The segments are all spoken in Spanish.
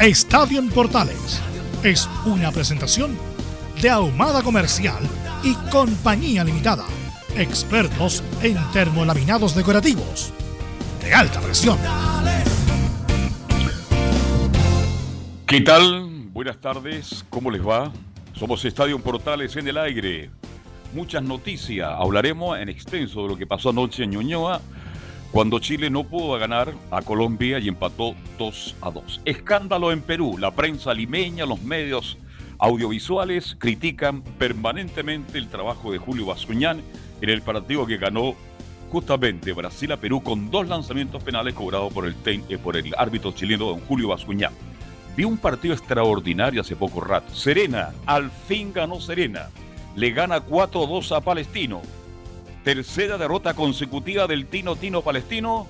Estadio en Portales es una presentación de Ahumada Comercial y Compañía Limitada. Expertos en termolaminados decorativos de alta presión. ¿Qué tal? Buenas tardes, ¿cómo les va? Somos Estadio Portales en el aire. Muchas noticias. Hablaremos en extenso de lo que pasó anoche en Ñuñoa cuando Chile no pudo ganar a Colombia y empató 2 a 2. Escándalo en Perú. La prensa limeña, los medios audiovisuales critican permanentemente el trabajo de Julio Bascuñán en el partido que ganó justamente Brasil a Perú con dos lanzamientos penales cobrados por el, eh, por el árbitro chileno don Julio Bascuñán. Vi un partido extraordinario hace poco rato. Serena, al fin ganó Serena. Le gana 4-2 a Palestino. Tercera derrota consecutiva del Tino Tino Palestino.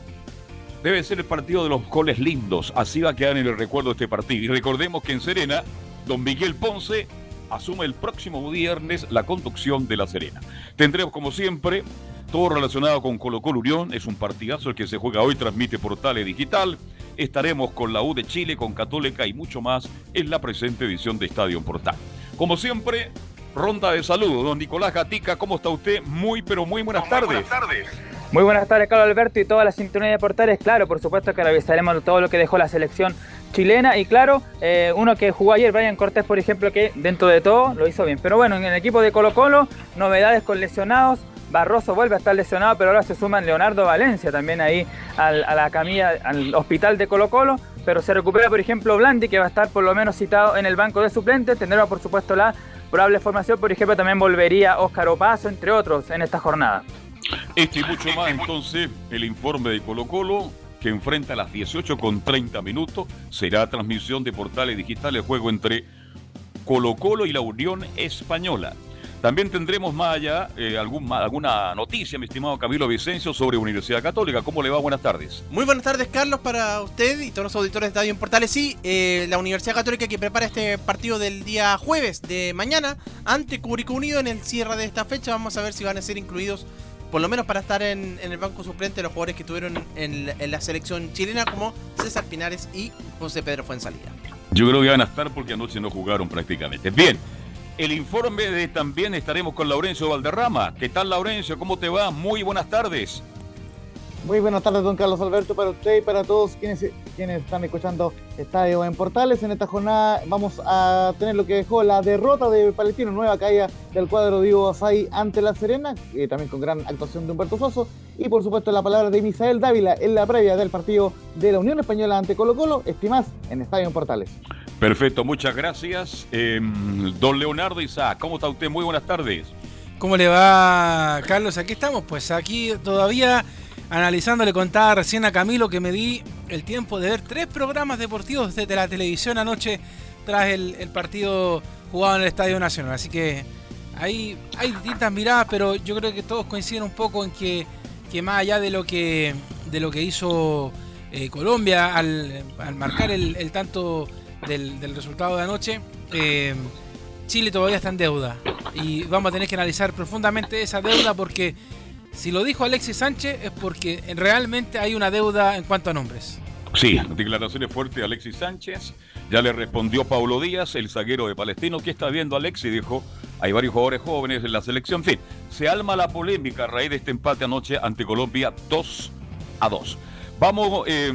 Debe ser el partido de los goles lindos. Así va a quedar en el recuerdo este partido. Y recordemos que en Serena, don Miguel Ponce asume el próximo viernes la conducción de La Serena. Tendremos, como siempre, todo relacionado con Colo Colo Unión. Es un partidazo el que se juega hoy, transmite Portales Digital. Estaremos con la U de Chile, con Católica y mucho más en la presente edición de Estadio Portal. Como siempre, ronda de saludos. Don Nicolás Gatica, ¿cómo está usted? Muy, pero muy buenas tardes. Buenas tardes. Muy buenas tardes, Carlos Alberto y toda la sintonía de portales. Claro, por supuesto que revisaremos todo lo que dejó la selección chilena y claro, eh, uno que jugó ayer, Brian Cortés, por ejemplo, que dentro de todo lo hizo bien. Pero bueno, en el equipo de Colo Colo, novedades con lesionados, Barroso vuelve a estar lesionado, pero ahora se suman Leonardo Valencia también ahí a la camilla, al hospital de Colo Colo. Pero se recupera, por ejemplo, Blandi, que va a estar por lo menos citado en el banco de suplentes. Tendrá, por supuesto, la probable formación. Por ejemplo, también volvería Óscar Opaso, entre otros, en esta jornada. Este y mucho más, entonces, el informe de Colo Colo que enfrenta a las 18 con 30 minutos. Será transmisión de portales digitales, juego entre Colo Colo y la Unión Española. También tendremos más allá eh, algún, alguna noticia, mi estimado Camilo Vicencio, sobre Universidad Católica. ¿Cómo le va? Buenas tardes. Muy buenas tardes, Carlos, para usted y todos los auditores de Estadio en Portales. Sí, eh, la Universidad Católica que prepara este partido del día jueves de mañana ante Curicó Unido en el cierre de esta fecha. Vamos a ver si van a ser incluidos, por lo menos para estar en, el banco suplente, los jugadores que estuvieron en, en, la selección chilena, como César Pinares y José Pedro Fuensalida. Yo creo que van a estar porque anoche no jugaron prácticamente. Bien el informe de también estaremos con Laurencio Valderrama. ¿Qué tal, Laurencio? ¿Cómo te va? Muy buenas tardes. Muy buenas tardes, don Carlos Alberto, para usted y para todos quienes, quienes están escuchando Estadio en Portales. En esta jornada vamos a tener lo que dejó la derrota de Palestino, nueva caída del cuadro Diego Asai ante La Serena, también con gran actuación de Humberto Soso. Y por supuesto la palabra de Misael Dávila en la previa del partido de la Unión Española ante Colo Colo. Estimás en Estadio en Portales. Perfecto, muchas gracias. Em, don Leonardo Isaac, ¿cómo está usted? Muy buenas tardes. ¿Cómo le va, Carlos? Aquí estamos, pues aquí todavía analizando, le contaba recién a Camilo que me di el tiempo de ver tres programas deportivos desde la televisión anoche tras el, partido jugado en el Estadio Nacional. Así que hay, hay distintas miradas, pero yo creo que todos coinciden un poco en que, que más allá de lo que, de lo que hizo eh, Colombia al, marcar el tanto del, resultado de anoche, eh, Chile todavía está en deuda. Y vamos a tener que analizar profundamente esa deuda porque si lo dijo Alexis Sánchez es porque realmente hay una deuda en cuanto a nombres. Sí, declaraciones fuertes de Alexis Sánchez. Ya le respondió Paulo Díaz, el zaguero de Palestino. ¿Qué está viendo Alexis? Dijo, hay varios jugadores jóvenes en la selección. En fin, se alma la polémica a raíz de este empate anoche ante Colombia 2 a 2. Vamos, eh,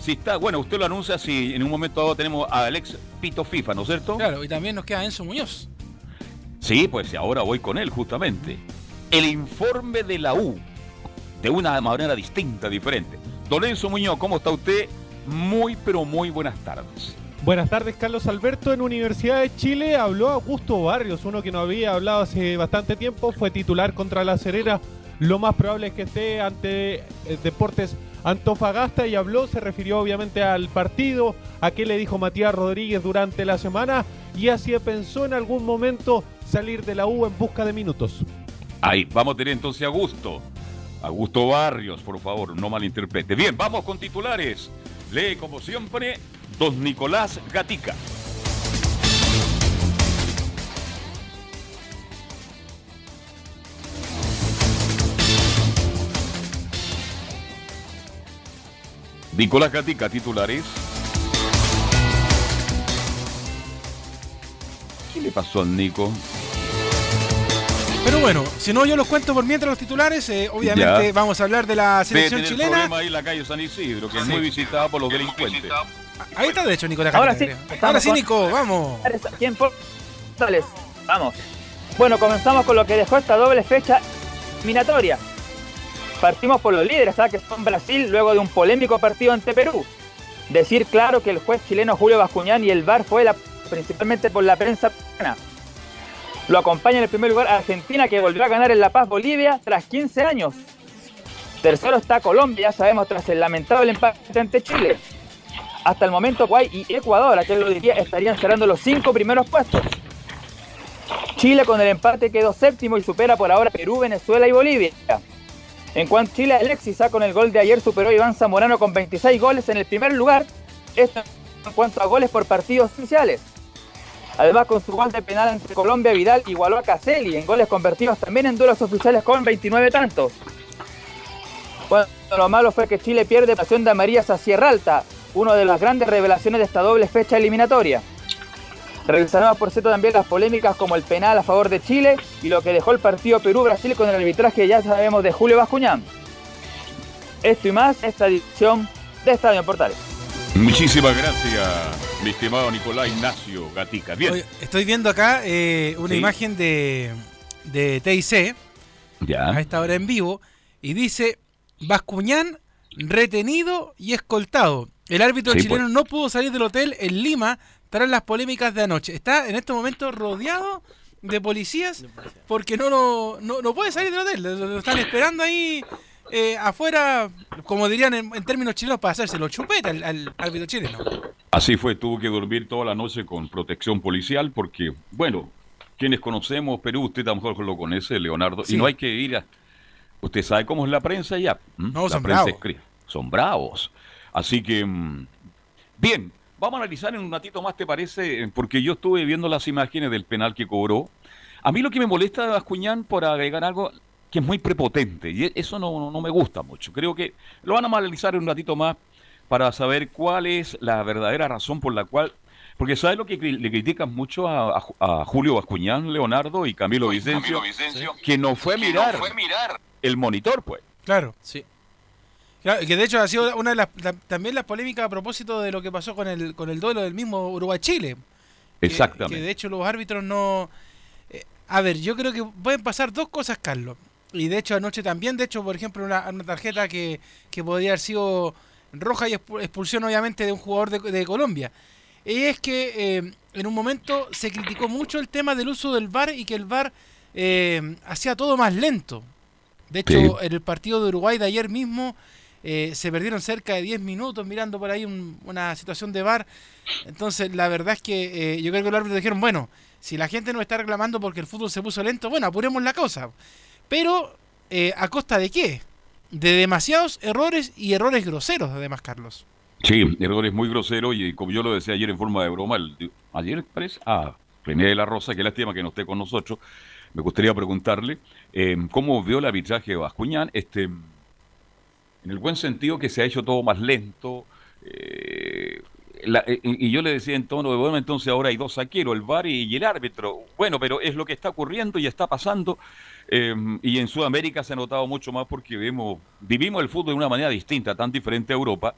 si está, bueno, usted lo anuncia si en un momento dado tenemos a Alex Pito FIFA, ¿no es cierto? Claro, y también nos queda Enzo Muñoz. Sí, pues ahora voy con él justamente. El informe de la U, de una manera distinta, diferente. Don Enzo Muñoz, ¿cómo está usted? Muy, pero muy buenas tardes. Buenas tardes, Carlos Alberto. En Universidad de Chile habló Augusto Barrios, uno que no había hablado hace bastante tiempo, fue titular contra la Serena. Lo más probable es que esté ante eh, Deportes Antofagasta y habló, se refirió obviamente al partido, a qué le dijo Matías Rodríguez durante la semana y así pensó en algún momento salir de la U en busca de minutos. Ahí, vamos a tener entonces a Augusto. Augusto Barrios, por favor, no malinterprete. Bien, vamos con titulares. Lee como siempre, don Nicolás Gatica. Nicolás Gatica, titulares. ¿Qué le pasó al Nico? Pero bueno, si no yo los cuento por mientras los titulares, eh, obviamente Ya. vamos a hablar de la selección tener chilena. problema ahí en la calle San Isidro, que es Sí. muy visitada por los delincuentes. Ahí está de hecho Nicolás Ahora Gatica, sí, Ahora sí, con- Nico, vamos. ¿Quién por Portales? Vamos. Bueno, comenzamos con lo que dejó esta doble fecha eliminatoria. Partimos por los líderes, ¿sabes? que son Brasil, luego de un polémico partido ante Perú. Decir claro que el juez chileno Julio Bascuñán y el VAR fue la, principalmente por la prensa. Lo acompaña en el primer lugar Argentina, que volvió a ganar en La Paz Bolivia tras 15 años. Tercero está Colombia, ya sabemos, tras el lamentable empate ante Chile. Hasta el momento, Guay y Ecuador, a lo diría, estarían cerrando los cinco primeros puestos. Chile con el empate quedó séptimo y supera por ahora Perú, Venezuela y Bolivia. En cuanto a Chile, Alexis con el gol de ayer superó a Iván Zamorano con 26 goles en el primer lugar. Esto en cuanto a goles por partidos oficiales. Además, con su gol de penal ante Colombia, Vidal igualó a Caselli en goles convertidos también en duelos oficiales con 29 tantos. Bueno, lo malo fue que Chile pierde pasión de Amarías a Sierra Alta, una de las grandes revelaciones de esta doble fecha eliminatoria. Revisaremos por cierto también las polémicas como el penal a favor de Chile y lo que dejó el partido Perú-Brasil con el arbitraje ya sabemos de Julio Bascuñán. Esto y más, esta edición de Estadio en Portales. Muchísimas gracias, mi estimado Nicolás Ignacio Gatica. Bien. Oye, estoy viendo acá eh, una Sí. imagen de, de TIC a ya. esta hora en vivo y dice Bascuñán retenido y escoltado. El árbitro Sí, chileno pues. no pudo salir del hotel en Lima tras las polémicas de anoche. Está en estos momentos rodeado de policías porque no, lo- no, no puede salir del hotel. Lo, lo están esperando ahí eh, afuera, como dirían en, en términos chilenos, para hacerse los chupetas al, al árbitro chileno. Así fue, tuvo que dormir toda la noche con protección policial porque, bueno, quienes conocemos Perú, usted a lo mejor lo conoce, Leonardo, Sí. y no hay que ir a... Usted sabe cómo es la prensa ya. ¿m? No, la son prensa bravos. Son bravos. Así que, mm, bien, vamos a analizar en un ratito más, ¿te parece? Porque yo estuve viendo las imágenes del penal que cobró. A mí lo que me molesta de Bascuñán, por agregar algo, que es muy prepotente, y eso no, no- no me gusta mucho. Creo que lo van a analizar en un ratito más para saber cuál es la verdadera razón por la cual... Porque ¿sabes lo que le critican mucho a, a Ju- a Julio Bascuñán, Leonardo y Camilo Vicencio? Que no fue a mirar el monitor, pues. Claro. Sí. Claro, que de hecho ha sido una de las la- también las polémicas a propósito de lo que pasó con el con el duelo del mismo Uruguay-Chile. Exactamente. Que, de hecho los árbitros no... eh, a ver, yo creo que pueden pasar dos cosas, Carlos. Y de hecho anoche también, de hecho, por ejemplo, una, una tarjeta que, que podría haber sido roja y expu- expulsión obviamente de un jugador de, de Colombia. Y es que eh, en un momento se criticó mucho el tema del uso del VAR y que el VAR eh, hacía todo más lento. De hecho, Sí. en el partido de Uruguay de ayer mismo eh, se perdieron cerca de 10 minutos mirando por ahí un- una situación de VAR. Entonces, la verdad es que eh, yo creo que los árbitros dijeron, bueno, si la gente nos está reclamando porque el fútbol se puso lento, bueno, apuremos la cosa. Pero, eh, ¿a costa de qué? De demasiados errores y errores groseros, además, Carlos. Sí, errores muy groseros y como yo lo decía ayer en forma de broma, el- ayer parece, ah, René de la Rosa, que lástima que no esté con nosotros, me gustaría preguntarle eh, cómo vio el arbitraje de Bascuñán, este, en el buen sentido que se ha hecho todo más lento, eh, la- eh, y yo le decía en tono de broma, entonces ahora hay dos saqueros, el VAR y, el árbitro. Bueno, pero es lo que está ocurriendo y está pasando. eh, y en Sudamérica se ha notado mucho más porque vemos, vivimos el fútbol de una manera distinta, tan diferente a Europa,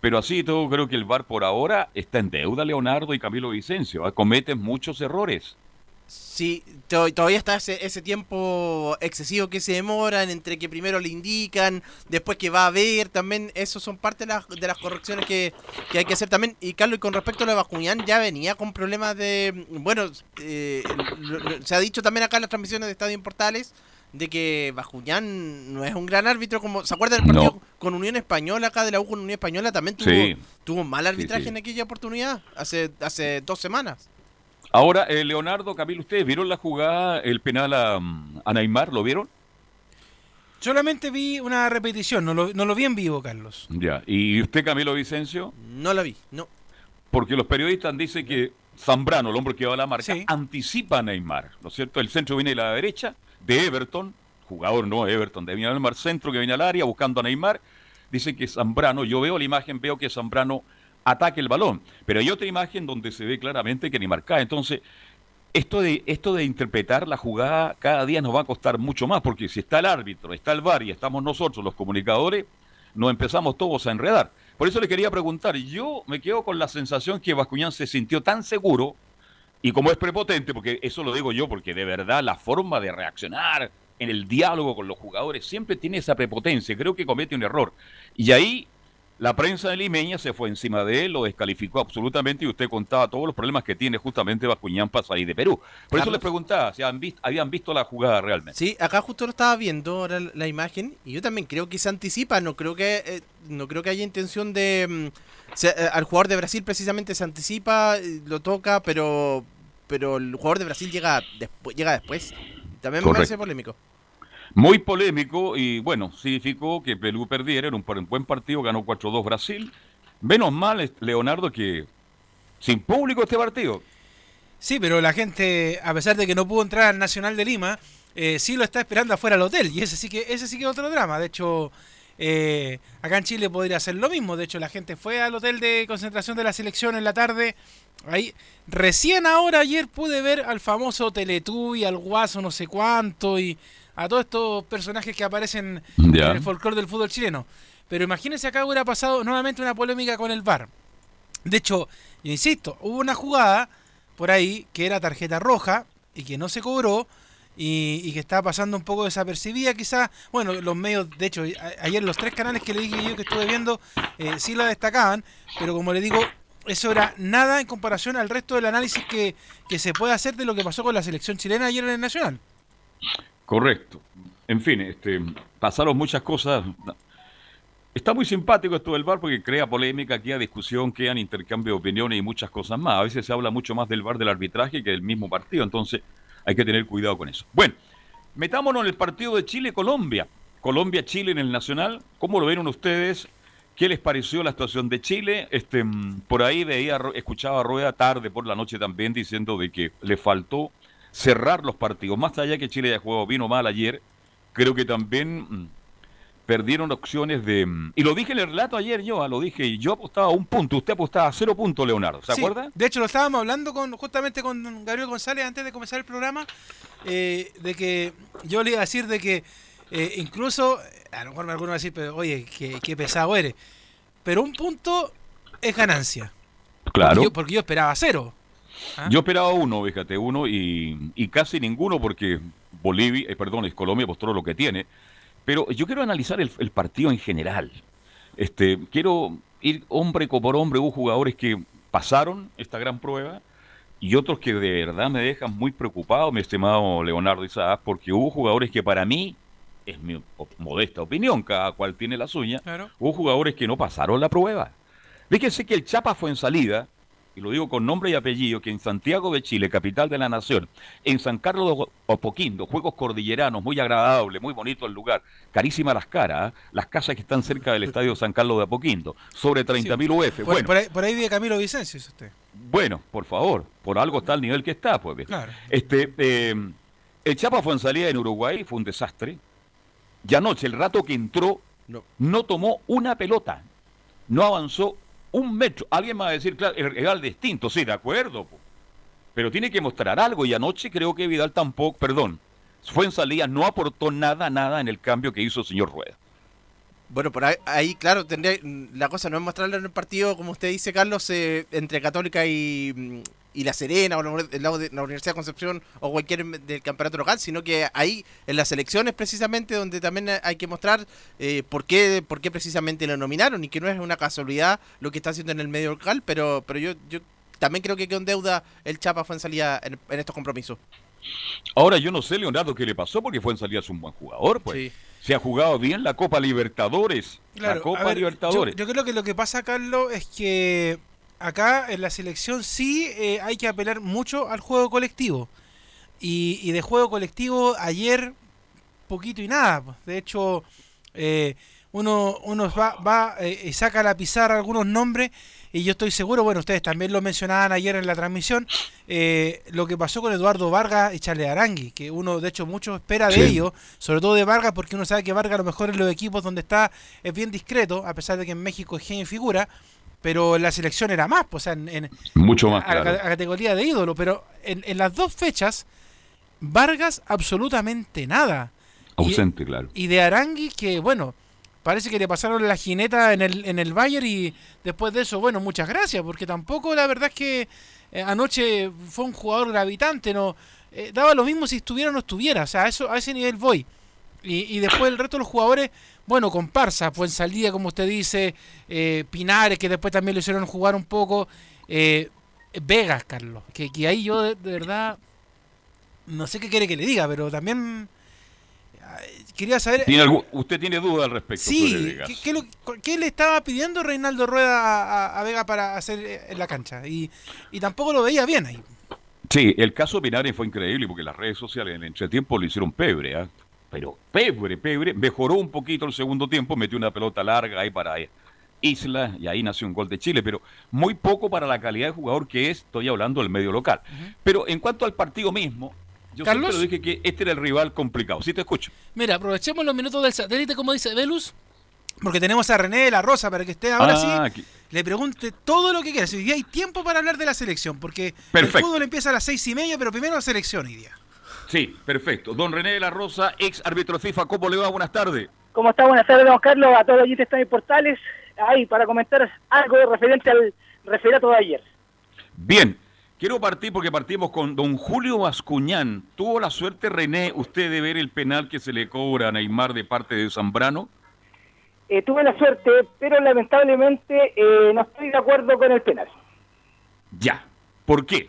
Pero así todo, creo que el VAR por ahora está en deuda, Leonardo y Camilo Vicencio. ¿ah? Cometen muchos errores. Sí, to- todavía está ese, ese tiempo excesivo que se demoran entre que primero le indican, después que va a ver, también eso son parte de las, de las correcciones que, que hay que hacer también. Y Carlos, y con respecto a lo de Bascuñán, ya venía con problemas de... Bueno, eh, se ha dicho también acá en las transmisiones de Estadio en Portales de que Bascuñán no es un gran árbitro, como ¿se acuerdan del partido No. con Unión Española acá de la U con Unión Española? También tuvo, Sí. tuvo mal arbitraje sí. en aquella oportunidad, hace, hace dos semanas. Ahora, eh, Leonardo, Camilo, ¿ustedes vieron la jugada, el penal a, mm, a Neymar? ¿Lo vieron? Solamente vi una repetición, no lo, no lo vi en vivo, Carlos. Ya. ¿Y usted, Camilo Vicencio? No la vi, no. Porque los periodistas dicen que Zambrano, el hombre que va a la marca, Sí. anticipa a Neymar, ¿no es cierto? El centro viene de la derecha, de Everton, jugador no Everton, de Neymar, centro que viene al área buscando a Neymar. Dice que Zambrano, yo veo la imagen, veo que Zambrano ataque el balón, pero hay otra imagen donde se ve claramente que Neymar cae. Entonces, esto de, esto de interpretar la jugada cada día nos va a costar mucho más, porque si está el árbitro, está el VAR y estamos nosotros, los comunicadores, nos empezamos todos a enredar. Por eso le quería preguntar, yo me quedo con la sensación que Bascuñán se sintió tan seguro, y como es prepotente, porque eso lo digo yo, porque de verdad la forma de reaccionar en el diálogo con los jugadores siempre tiene esa prepotencia, creo que comete un error. Y ahí la prensa de Limeña se fue encima de él, lo descalificó absolutamente y usted contaba todos los problemas que tiene justamente Bascuñán para salir de Perú. Por eso les preguntaba si habían visto, habían visto la jugada realmente. Sí, acá justo lo estaba viendo ahora la- imagen y yo también creo que se anticipa, no creo que eh, no creo que haya intención de mm, se- eh, al jugador de Brasil precisamente se anticipa, eh, lo toca, pero pero el jugador de Brasil llega después llega después. También me Correcto. parece polémico. Muy polémico y bueno, significó que Perú perdiera, era un buen partido, ganó 4-2 Brasil. Menos mal, Leonardo, que sin público este partido. Sí, pero la gente, a pesar de que no pudo entrar al Nacional de Lima, eh, sí lo está esperando afuera del hotel. Y ese sí que, ese sí que es otro drama. De hecho, eh, acá en Chile podría ser lo mismo. De hecho, la gente fue al hotel de concentración de la selección en la tarde. Ahí, recién ahora, ayer pude ver al famoso Teletubby, al Guaso no sé cuánto, y a todos estos personajes que aparecen en el folclore del fútbol chileno. Pero imagínense acá hubiera pasado nuevamente una polémica con el VAR. De hecho, yo insisto, hubo una jugada por ahí que era tarjeta roja y que no se cobró y, y que estaba pasando un poco desapercibida quizás. Bueno, los medios, de hecho, a- ayer los tres canales que le dije yo que estuve viendo eh, sí la destacaban, pero como le digo, eso era nada en comparación al resto del análisis que, que se puede hacer de lo que pasó con la selección chilena ayer en el Nacional. Correcto. En fin, este, pasaron muchas cosas. Está muy simpático esto del VAR porque crea polémica, queda discusión, quedan intercambio de opiniones y muchas cosas más. A veces se habla mucho más del VAR del arbitraje que del mismo partido, entonces hay que tener cuidado con eso. Bueno, metámonos en el partido de Chile-Colombia. Colombia-Chile en el Nacional. ¿Cómo lo vieron ustedes? ¿Qué les pareció la situación de Chile? Este, por ahí veía, escuchaba a Rueda tarde por la noche también diciendo de que le faltó cerrar los partidos. Más allá que Chile haya jugado bien o mal ayer, creo que también mm, perdieron opciones de... mm, Y lo dije en el relato ayer yo, ah, lo dije, y yo apostaba a un punto, usted apostaba a cero puntos, Leonardo, ¿se Sí, acuerda? De hecho, lo estábamos hablando con justamente con Gabriel González antes de comenzar el programa, eh, de que yo le iba a decir de que eh, incluso, a lo mejor alguno va a decir, pero oye, qué, qué pesado eres, pero un punto es ganancia. Claro. Porque yo, porque yo esperaba cero. ¿Ah? Yo esperaba uno, fíjate, uno y, y casi ninguno porque Bolivia, eh, perdón, es Colombia mostró lo que tiene. Pero yo quiero analizar el, el partido en general. Este, quiero ir hombre por hombre. Hubo jugadores que pasaron esta gran prueba y otros que de verdad me dejan muy preocupado, mi estimado Leonardo Isaac, porque hubo jugadores que para mí, es mi modesta opinión, cada cual tiene la suya, Claro. hubo jugadores que no pasaron la prueba. Fíjense que el Chapa fue en salida, y lo digo con nombre y apellido, que en Santiago de Chile, capital de la nación, en San Carlos de Opoquindo, juegos cordilleranos, muy agradable, muy bonito el lugar, carísimas las caras, ¿ah? las casas que están cerca del estadio San Carlos de Apoquindo, sobre 30.000 UF. Por, Bueno, por ahí, por ahí vi a Camilo Vicencio, dice usted. bueno, por favor, por algo está el nivel que está, pues. Claro. Este, eh, el Chapa fue en salida en Uruguay, fue un desastre. Y anoche, el rato que entró, No. no tomó una pelota. No avanzó un metro. Alguien me va a decir, claro, el distinto, sí, de acuerdo. Pero tiene que mostrar algo. Y anoche creo que Vidal tampoco, perdón, fue en salida, no aportó nada, nada en el cambio que hizo el señor Rueda. Bueno, por ahí, ahí, claro, la cosa no es mostrarlo en el partido, como usted dice, Carlos, eh, entre Católica y, mm, y La Serena o la, el lado de la Universidad de Concepción o cualquier del campeonato local, sino que ahí en las elecciones precisamente donde también hay que mostrar eh, por qué por qué precisamente lo nominaron y que no es una casualidad lo que está haciendo en el medio local, pero pero yo yo también creo que quedó en deuda el Chapa fue en salida en, en estos compromisos. Ahora yo no sé, Leonardo, qué le pasó porque fue en salida es un buen jugador, pues. Sí. Se ha jugado bien la Copa Libertadores. Claro, la Copa ver, Libertadores. Yo, yo creo que lo que pasa, Carlos, es que acá en la selección sí eh, hay que apelar mucho al juego colectivo. Y, y de juego colectivo ayer poquito y nada. pues. De hecho, eh, uno, uno va, va eh, y saca a la pizarra algunos nombres y yo estoy seguro, bueno, ustedes también lo mencionaban ayer en la transmisión, eh, lo que pasó con Eduardo Vargas y Charles Arangui, que uno de hecho mucho espera de Sí. ellos, sobre todo de Vargas, porque uno sabe que Vargas a lo mejor en los equipos donde está es bien discreto, a pesar de que en México es genio figura, pero en la selección era más, pues, o sea, en, en- Mucho más, a, claro. a categoría de ídolo, pero en, en las dos fechas, Vargas absolutamente nada. Y- Ausente, claro. y de Arangui que, bueno, parece que le pasaron la jineta en el, en el Bayern y después de eso, bueno, muchas gracias, porque tampoco la verdad es que eh, anoche fue un jugador gravitante, no eh, daba lo mismo si estuviera o no estuviera, o sea, a, eso, a ese nivel voy. Y, y después el resto de los jugadores, bueno, comparsa, fue en salida, como usted dice, eh, Pinares, que después también lo hicieron jugar un poco, eh, Vegas, Carlos, que, que ahí yo de, de verdad no sé qué quiere que le diga, pero también eh, quería saber ¿Tiene algún- ¿Usted tiene duda al respecto sobre Sí, Vegas? ¿qué, qué lo- qué le estaba pidiendo Reinaldo Rueda a, a Vega para hacer eh, en la cancha? Y, y tampoco lo veía bien ahí. Sí, el caso de Pinares fue increíble porque las redes sociales en el entretiempo lo hicieron pebre, ¿ah? Pero pebre, pebre. Mejoró un poquito el segundo tiempo, metió una pelota larga ahí para Isla y ahí nació un gol de Chile, pero muy poco para la calidad de jugador que es, estoy hablando del medio local. Pero en cuanto al partido mismo, yo Carlos. siempre dije que este era el rival complicado. Sí te escucho. Mira, aprovechemos los minutos del satélite, como dice Velus, porque tenemos a René de la Rosa para que esté ahora Ah, sí, aquí. le pregunte todo lo que quiera. Si hoy día hay tiempo para hablar de la selección, porque Perfecto. el fútbol empieza a las seis y media, pero primero la selección hoy día. Sí, perfecto. Don René de la Rosa, ex árbitro FIFA, ¿cómo le va? Buenas tardes. ¿Cómo está? Buenas tardes, don Carlos, a todos los oyentes de Portales. Ahí, para comentar algo referente al referato de ayer. Bien, quiero partir porque partimos con don Julio Bascuñán. ¿Tuvo la suerte, René, usted de ver el penal que se le cobra a Neymar de parte de Zambrano? Eh, tuve la suerte, pero lamentablemente eh, no estoy de acuerdo con el penal. Ya. ¿Por qué?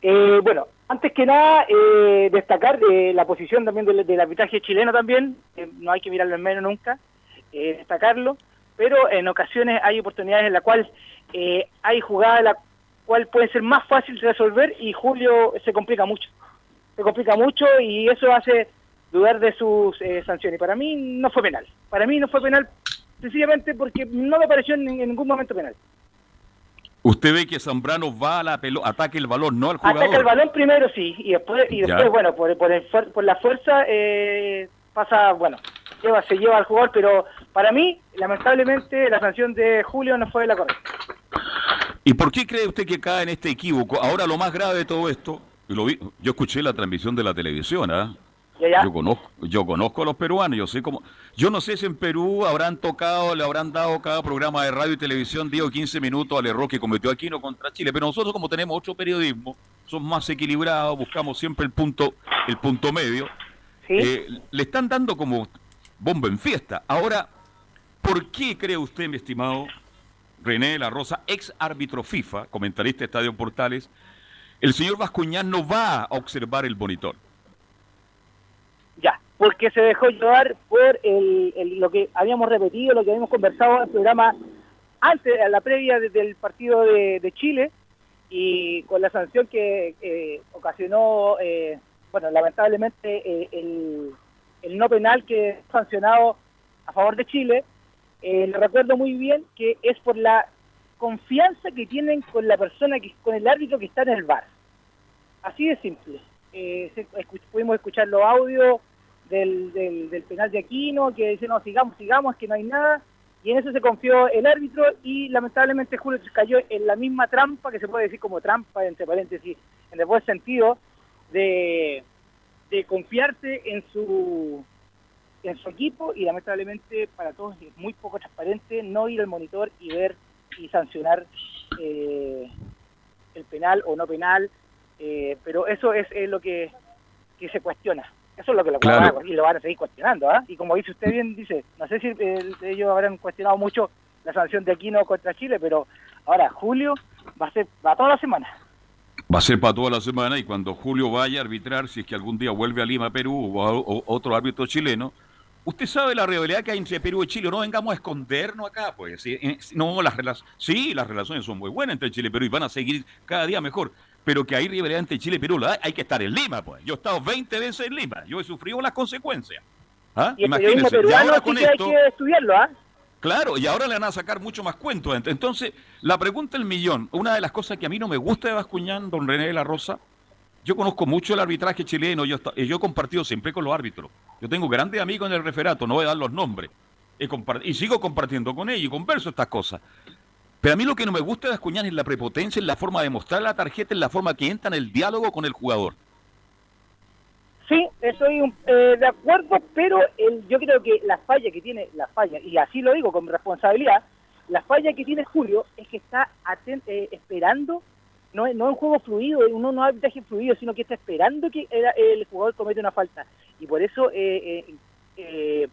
Eh, bueno, antes que nada, eh, destacar eh, la posición también del, del arbitraje chileno también, eh, no hay que mirarlo en menos nunca, eh, destacarlo, pero en ocasiones hay oportunidades en las cuales eh, hay jugadas la cual puede ser más fácil resolver y Julio se complica mucho, se complica mucho y eso hace dudar de sus sanciones. Para mí no fue penal, para mí no fue penal sencillamente porque no me pareció en ningún momento penal. Usted ve que Zambrano va a la pelota, ataque el balón, no al jugador. Ataca el balón primero, sí, y después, y después Ya. bueno, por, por, el por la fuerza eh, pasa, bueno, lleva, se lleva al jugador, pero para mí, lamentablemente, la sanción de Julio no fue la correcta. ¿Y por qué cree usted que cae en este equívoco? Ahora lo más grave de todo esto, y lo vi, yo escuché la transmisión de la televisión, ¿ah? Yo conozco, yo conozco a los peruanos, yo sé cómo. Yo no sé si en Perú habrán tocado, le habrán dado cada programa de radio y televisión 10 o 15 minutos al error que cometió Aquino contra Chile, pero nosotros como tenemos otro periodismo, somos más equilibrados, buscamos siempre el punto, el punto medio. Sí. Eh, le están dando como bomba en fiesta. Ahora, ¿por qué cree usted, mi estimado René de la Rosa, ex árbitro FIFA, comentarista de Estadio Portales, el señor Vascuñán no va a observar el monitor? Porque se dejó llevar por el, lo que habíamos repetido, lo que habíamos conversado en el programa antes, a la previa de- del partido de, Chile, y con la sanción que eh, ocasionó, eh, bueno, lamentablemente eh, el, no penal que sancionado a favor de Chile, eh, le recuerdo muy bien que es por la confianza que tienen con la persona, que con el árbitro que está en el bar. Así de simple. Pudimos escuchar los audios del, del, del penal de Aquino, que dice, no, sigamos, sigamos, que no hay nada. Y en eso se confió el árbitro y lamentablemente Julio cayó en la misma trampa, que se puede decir como trampa, entre paréntesis, en el buen sentido, de, de confiarse en su en su equipo y lamentablemente para todos es muy poco transparente no ir al monitor y ver y sancionar eh, el penal o no penal, eh, pero eso es, es lo que, que se cuestiona. Eso es lo que lo, Claro. van a- y lo van a seguir cuestionando. ¿ah? Y como dice usted bien, dice, no sé si eh, ellos habrán cuestionado mucho la sanción de Aquino contra Chile, pero ahora julio va a ser va toda la semana. Va a ser para toda la semana y cuando Julio vaya a arbitrar, si es que algún día vuelve a Lima, Perú o, a- o otro árbitro chileno, usted sabe la rivalidad que hay entre Perú y Chile. No vengamos a escondernos acá, pues. Sí, eh, No, las relaciones, sí, las relaciones son muy buenas entre Chile y Perú y van a seguir cada día mejor. Pero que hay rivalidad entre Chile y Perú, la hay, hay que estar en Lima, pues. Yo he estado 20 veces en Lima, yo he sufrido las consecuencias. ¿Ah? Y Imagínense. Y ahora con hay esto, que estudiarlo, ¿ah? Claro, y ahora le van a sacar mucho más cuentos. Ent- Entonces, la pregunta del millón, una de las cosas que a mí no me gusta de Bascuñán, don René de la Rosa, yo conozco mucho el arbitraje chileno, yo, yo he compartido siempre con los árbitros. Yo tengo grandes amigos en el referato, no voy a dar los nombres. He y sigo compartiendo con ellos y converso estas cosas. Pero a mí lo que no me gusta de Bascuñán es la prepotencia, en la forma de mostrar la tarjeta, en la forma que entra en el diálogo con el jugador. Sí, estoy eh, de acuerdo, pero el, yo creo que la falla que tiene, la falla, y así lo digo con responsabilidad, la falla que tiene Julio es que está aten- eh, esperando, no es, no es un juego fluido, uno no es arbitraje fluido, sino que está esperando que el, jugador cometa una falta. Y por eso eh, eh, eh,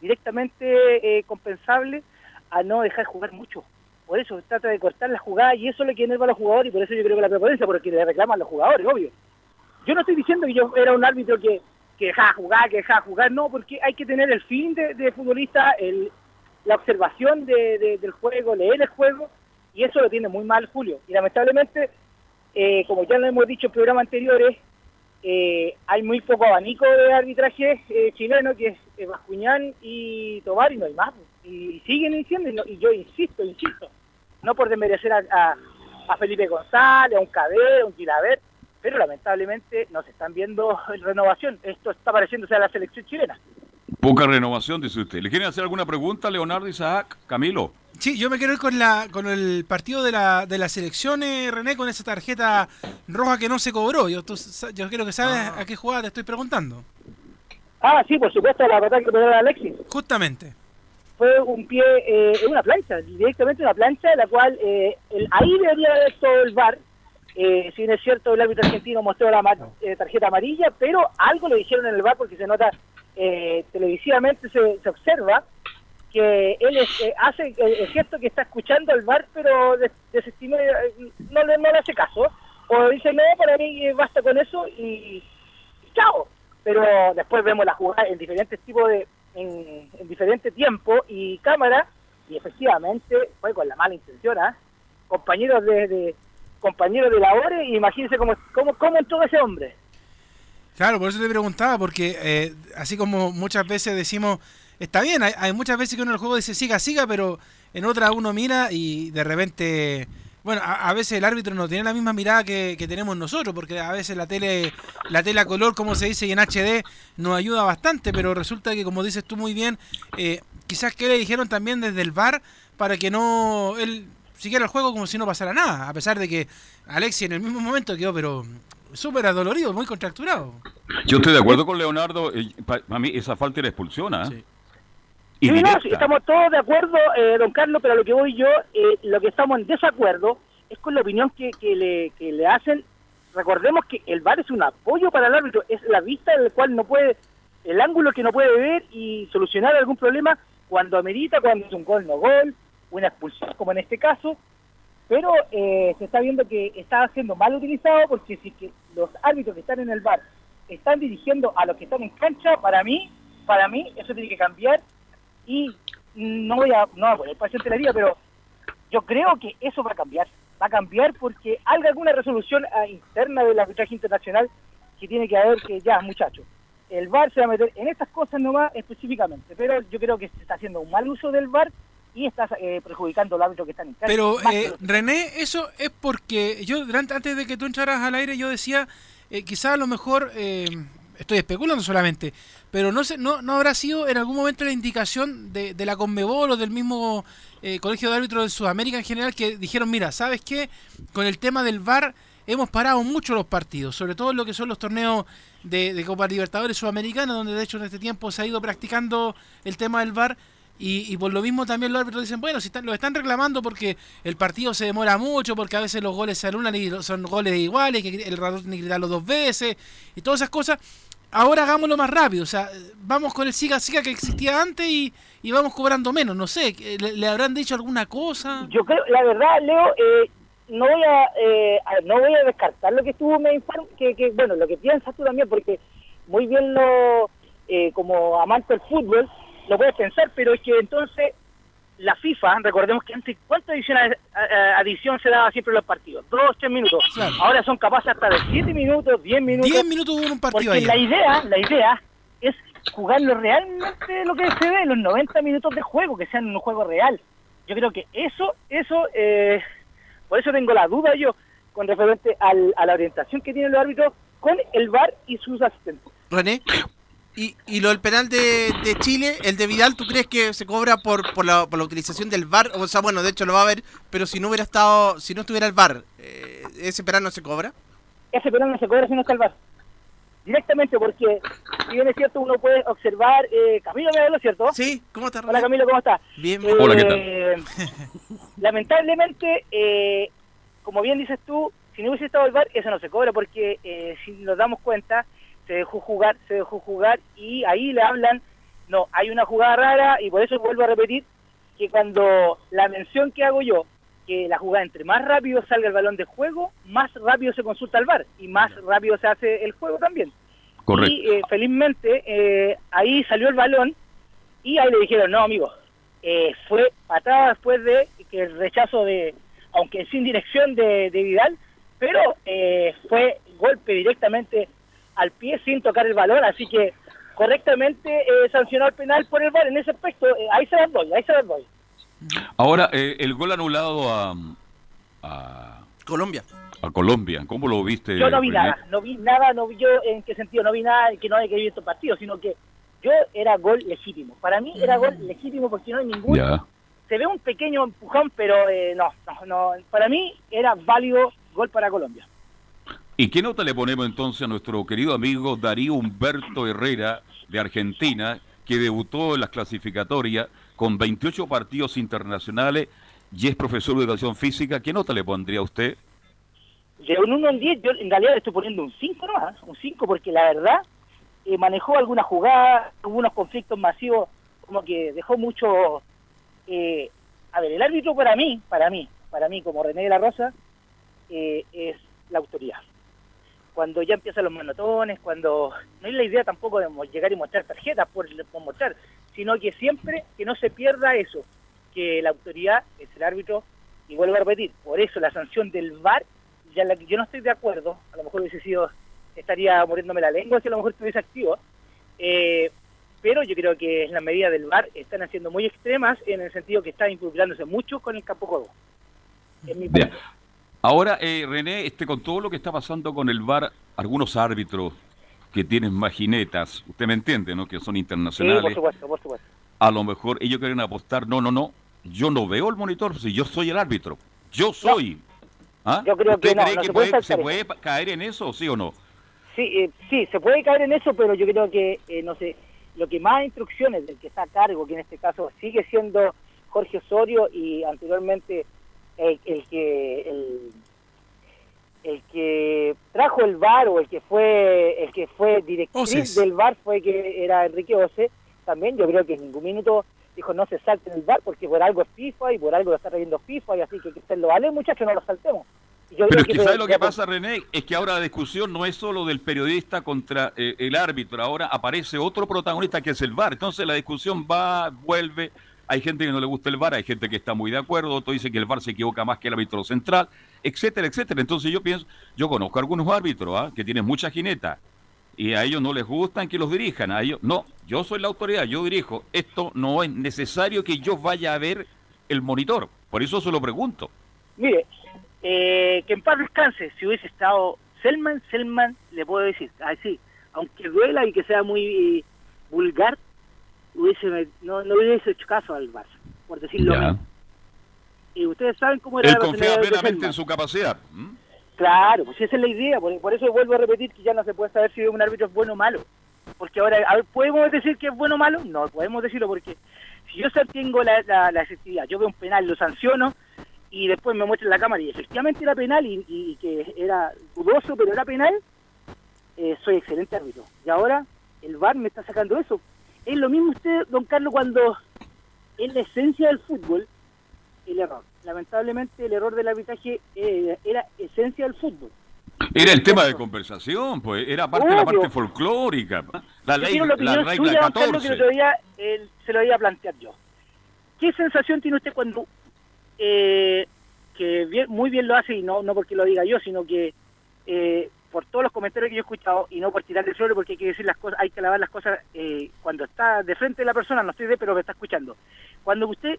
directamente compensable a no dejar jugar mucho. Por eso trata de cortar la jugada y eso es lo que enerva a los jugadores y por eso yo creo que la prepotencia, porque le reclaman los jugadores, obvio. Yo no estoy diciendo que yo era un árbitro que, que dejaba jugar, que dejaba jugar, no, porque hay que tener el fin de, futbolista, la observación de- de- del juego, leer el juego, y eso lo tiene muy mal Julio. Y lamentablemente, eh, como ya lo hemos dicho en programas anteriores, eh, hay muy poco abanico de arbitraje eh, chileno, que es Bascuñán y Tobar, y no hay más. Y, y siguen diciendo, y, no- y yo insisto, insisto, no por desmerecer a, a- a Felipe González, a un Caber, a un Gilaver, pero lamentablemente no se están viendo renovación. Esto está pareciéndose a la selección chilena. Poca renovación, dice usted. ¿Le quieren hacer alguna pregunta, Leonardo Isaac? Camilo. Sí, yo me quiero ir con la con el partido de la, de la selección, eh, René, con esa tarjeta roja que no se cobró. Yo, tú sa- yo creo que sabes a qué jugada te estoy preguntando. Ah, sí, por supuesto, la patada que pegó a Alexis. Justamente. Fue un pie eh, en una plancha, directamente una plancha, en la cual eh, el, ahí debería haber todo el VAR. Eh, si bien es cierto, el árbitro argentino mostró la eh, tarjeta amarilla, pero algo le dijeron en el VAR porque se nota eh, televisivamente, se, se observa que él es- eh, hace el gesto que está escuchando al VAR, pero des- desestima, no, le, no le hace caso. O dice, no, para mí basta con eso y, chao. Pero después vemos la jugada en diferentes tipos de, en, en diferentes tiempos y cámara, y efectivamente fue con la mala intención, ¿ah? Compañeros de, de- compañeros de labores, y imagínense cómo, cómo, cómo entró ese hombre. Claro, por eso te preguntaba, porque eh, así como muchas veces decimos, está bien, hay, hay muchas veces que uno en el juego dice siga, siga, pero en otra uno mira y de repente, bueno, a, a veces el árbitro no tiene la misma mirada que, que tenemos nosotros, porque a veces la tele, la tele a color, como se dice, y en HD nos ayuda bastante, pero resulta que como dices tú muy bien, eh, quizás que le dijeron también desde el bar para que no él siguiera el juego como si no pasara nada, a pesar de que Alexi en el mismo momento quedó, pero súper adolorido, muy contracturado. Yo estoy de acuerdo con Leonardo. Para mí esa falta era expulsión. Sí. Y Sí, no, estamos todos de acuerdo, eh, don Carlos, pero lo que voy yo, eh, lo que estamos en desacuerdo es con la opinión que, que le, que le hacen. Recordemos que el VAR es un apoyo para el árbitro, es la vista del cual no puede, el ángulo que no puede ver y solucionar algún problema cuando amerita, cuando es un gol no gol, una expulsión como en este caso, pero eh, se está viendo que está siendo mal utilizado porque si que los árbitros que están en el VAR están dirigiendo a los que están en cancha, para mí, para mí eso tiene que cambiar y no voy a, no voy a poner paciente la vida, pero yo creo que eso va a cambiar. Va a cambiar porque hay alguna resolución ah, interna del arbitraje internacional que tiene que haber que ya, muchachos, el VAR se va a meter en estas cosas nomás específicamente, pero yo creo que se está haciendo un mal uso del VAR y está eh, perjudicando al árbitro que está en cancha. Pero eh, René, eso es porque yo durante, antes de que tú entraras al aire yo decía, eh, quizás a lo mejor, eh, estoy especulando solamente, pero no sé, no, no habrá sido en algún momento la indicación de, de la Conmebol o del mismo eh, Colegio de Árbitros de Sudamérica en general que dijeron, mira, ¿sabes qué? Con el tema del VAR hemos parado mucho los partidos, sobre todo en lo que son los torneos de, Copa Libertadores Sudamericana, donde de hecho en este tiempo se ha ido practicando el tema del VAR. Y, por lo mismo también los árbitros dicen, bueno, si están, lo están reclamando porque el partido se demora mucho, porque a veces los goles se anulan y son goles iguales, que el radar tiene que gritarlo dos veces, y todas esas cosas. Ahora hagámoslo más rápido, o sea, vamos con el siga siga que existía antes y, y vamos cobrando menos, no sé, ¿le, le habrán dicho alguna cosa? Yo creo, la verdad, Leo, eh, no voy a, eh, no voy a descartar lo que tú me que, que bueno, lo que piensas tú también, porque muy bien lo, eh, como amante del fútbol, lo puedes pensar, pero es que entonces la FIFA, recordemos que antes, ¿cuánta adición, a- a- adición se daba siempre en los partidos? Dos, tres minutos. Claro. Ahora son capaces hasta de siete minutos, diez minutos. 10 minutos hubo un partido Porque la idea, la idea es jugarlo realmente lo que se ve, los 90 minutos de juego, que sean un juego real. Yo creo que eso, eso, eh, por eso tengo la duda yo con referente al- a la orientación que tienen los árbitros con el VAR y sus asistentes. René. Y, y lo del penal de, de Chile, el de Vidal, ¿tú crees que se cobra por, por, la, por la utilización del VAR? O sea, bueno, de hecho lo va a ver, pero si no hubiera estado, si no estuviera el VAR, eh, ¿ese penal no se cobra? Ese penal no se cobra si no está el VAR. Directamente, porque si bien es cierto, uno puede observar. Eh, Camilo, ¿me habla, cierto? Sí, ¿cómo estás, Hola? Camilo, ¿cómo estás? Bien, Eh, Hola, ¿qué lamentablemente, eh, como bien dices tú, si no hubiese estado el VAR, eso no se cobra porque eh, si nos damos cuenta, se dejó jugar, se dejó jugar y ahí le hablan, no, hay una jugada rara y por eso vuelvo a repetir que cuando la mención que hago yo, que la jugada entre más rápido salga el balón de juego, más rápido se consulta el VAR y más rápido se hace el juego también. Correcto. Y eh, felizmente eh, ahí salió el balón y ahí le dijeron, no, amigo, eh, fue patada después de que el rechazo de, aunque sin dirección de, de Vidal, pero eh, fue golpe directamente al pie sin tocar el balón, así que correctamente eh, sancionó el penal por el VAR en ese aspecto, eh, ahí se las doy, ahí se las doy. Ahora, eh, el gol anulado a, a, Colombia. a Colombia, ¿cómo lo viste? Yo no vi nada, no vi nada, no vi yo en qué sentido, no vi nada que no haya que ver estos partidos, sino que yo era gol legítimo. Para mí era gol legítimo porque no hay ningún Ya. se ve un pequeño empujón, pero eh, no, no, no, para mí era válido gol para Colombia. ¿Y qué nota le ponemos entonces a nuestro querido amigo Darío Humberto Herrera de Argentina, que debutó en las clasificatorias con 28 partidos internacionales y es profesor de educación física? ¿Qué nota le pondría a usted? De un 1 en 10, yo en realidad le estoy poniendo un 5 nomás, un 5 porque la verdad eh, manejó alguna jugada, hubo unos conflictos masivos, como que dejó mucho... eh, a ver, el árbitro para mí, para mí, para mí como René de la Rosa, eh, es la autoridad. Cuando ya empiezan los manotones, cuando no es la idea tampoco de llegar y mostrar tarjetas por, por mostrar, sino que siempre que no se pierda eso, que la autoridad es el árbitro, y vuelvo a repetir, por eso la sanción del VAR, ya la que yo no estoy de acuerdo, a lo mejor hubiese sido, estaría muriéndome la lengua si a lo mejor estuviese activo, eh, pero yo creo que las medidas del VAR están haciendo muy extremas en el sentido que están involucrándose mucho con el campo juego. Es mi. Ahora, eh, René, este, con todo lo que está pasando con el VAR, algunos árbitros que tienen más jinetas, usted me entiende, ¿no? Que son Sí, internacionales. por supuesto, por supuesto. a lo mejor ellos quieren apostar, no, no, no, yo no veo el monitor, si yo soy el árbitro, yo soy. ¿Ah? Yo creo ¿Usted que no, cree no que se puede se puede caer en eso, sí o no? Sí, eh, sí, se puede caer en eso, pero yo creo que, eh, no sé, lo que más instrucciones del que está a cargo, que en este caso sigue siendo Jorge Osorio y anteriormente el que el, el que trajo el VAR o el que fue el que fue directriz Oces. del VAR fue que era Enrique Ose, también yo creo que en ningún minuto dijo no se salten el VAR porque por algo es FIFA y por algo lo está trayendo FIFA y así que que se lo vale muchachos no lo saltemos. Y yo Pero es que, de- ¿sabe lo que pasa, René? Es que ahora la discusión no es solo del periodista contra eh, el árbitro, ahora aparece otro protagonista que es el VAR. Entonces la discusión va, vuelve. Hay gente que no le gusta el VAR, hay gente que está muy de acuerdo, otro dice que el VAR se equivoca más que el árbitro central, etcétera, etcétera. Entonces yo pienso, yo conozco algunos árbitros ¿ah? que tienen mucha jineta y a ellos no les gustan que los dirijan, a ellos no, yo soy la autoridad, yo dirijo. Esto no es necesario que yo vaya a ver el monitor, por eso se lo pregunto. Mire, eh, que en paz descanse, si hubiese estado Selman, Selman, le puedo decir, así, aunque duela y que sea muy eh, vulgar, hubiese, no, no hubiese hecho caso al Barça, por decirlo menos. Y ustedes saben cómo era Él la confía plenamente en su capacidad. Claro, pues esa es la idea, por, por eso vuelvo a repetir que ya no se puede saber si un árbitro es bueno o malo. Porque ahora, a ver, ¿podemos decir que es bueno o malo? No, podemos decirlo porque si yo tengo la, la, la efectividad, yo veo un penal, lo sanciono y después me muestran la cámara y efectivamente era penal y, y que era dudoso, pero era penal, eh, soy excelente árbitro. Y ahora el VAR me está sacando eso. Es lo mismo usted, don Carlos, cuando es la esencia del fútbol, el error. Lamentablemente el error del arbitraje eh, era esencia del fútbol. Era el tema de conversación, pues, era parte de la parte folclórica. La ley, la regla suya, don Carlos, que 14. otro día eh, se lo iba a plantear yo. ¿Qué sensación tiene usted cuando, eh, que bien- muy bien lo hace, y no, no porque lo diga yo, sino que eh, por todos los comentarios que yo he escuchado, y no por tirar el suelo, porque hay que decir las cosas, hay que lavar las cosas eh, cuando está de frente de la persona, no estoy de, pero me está escuchando. Cuando usted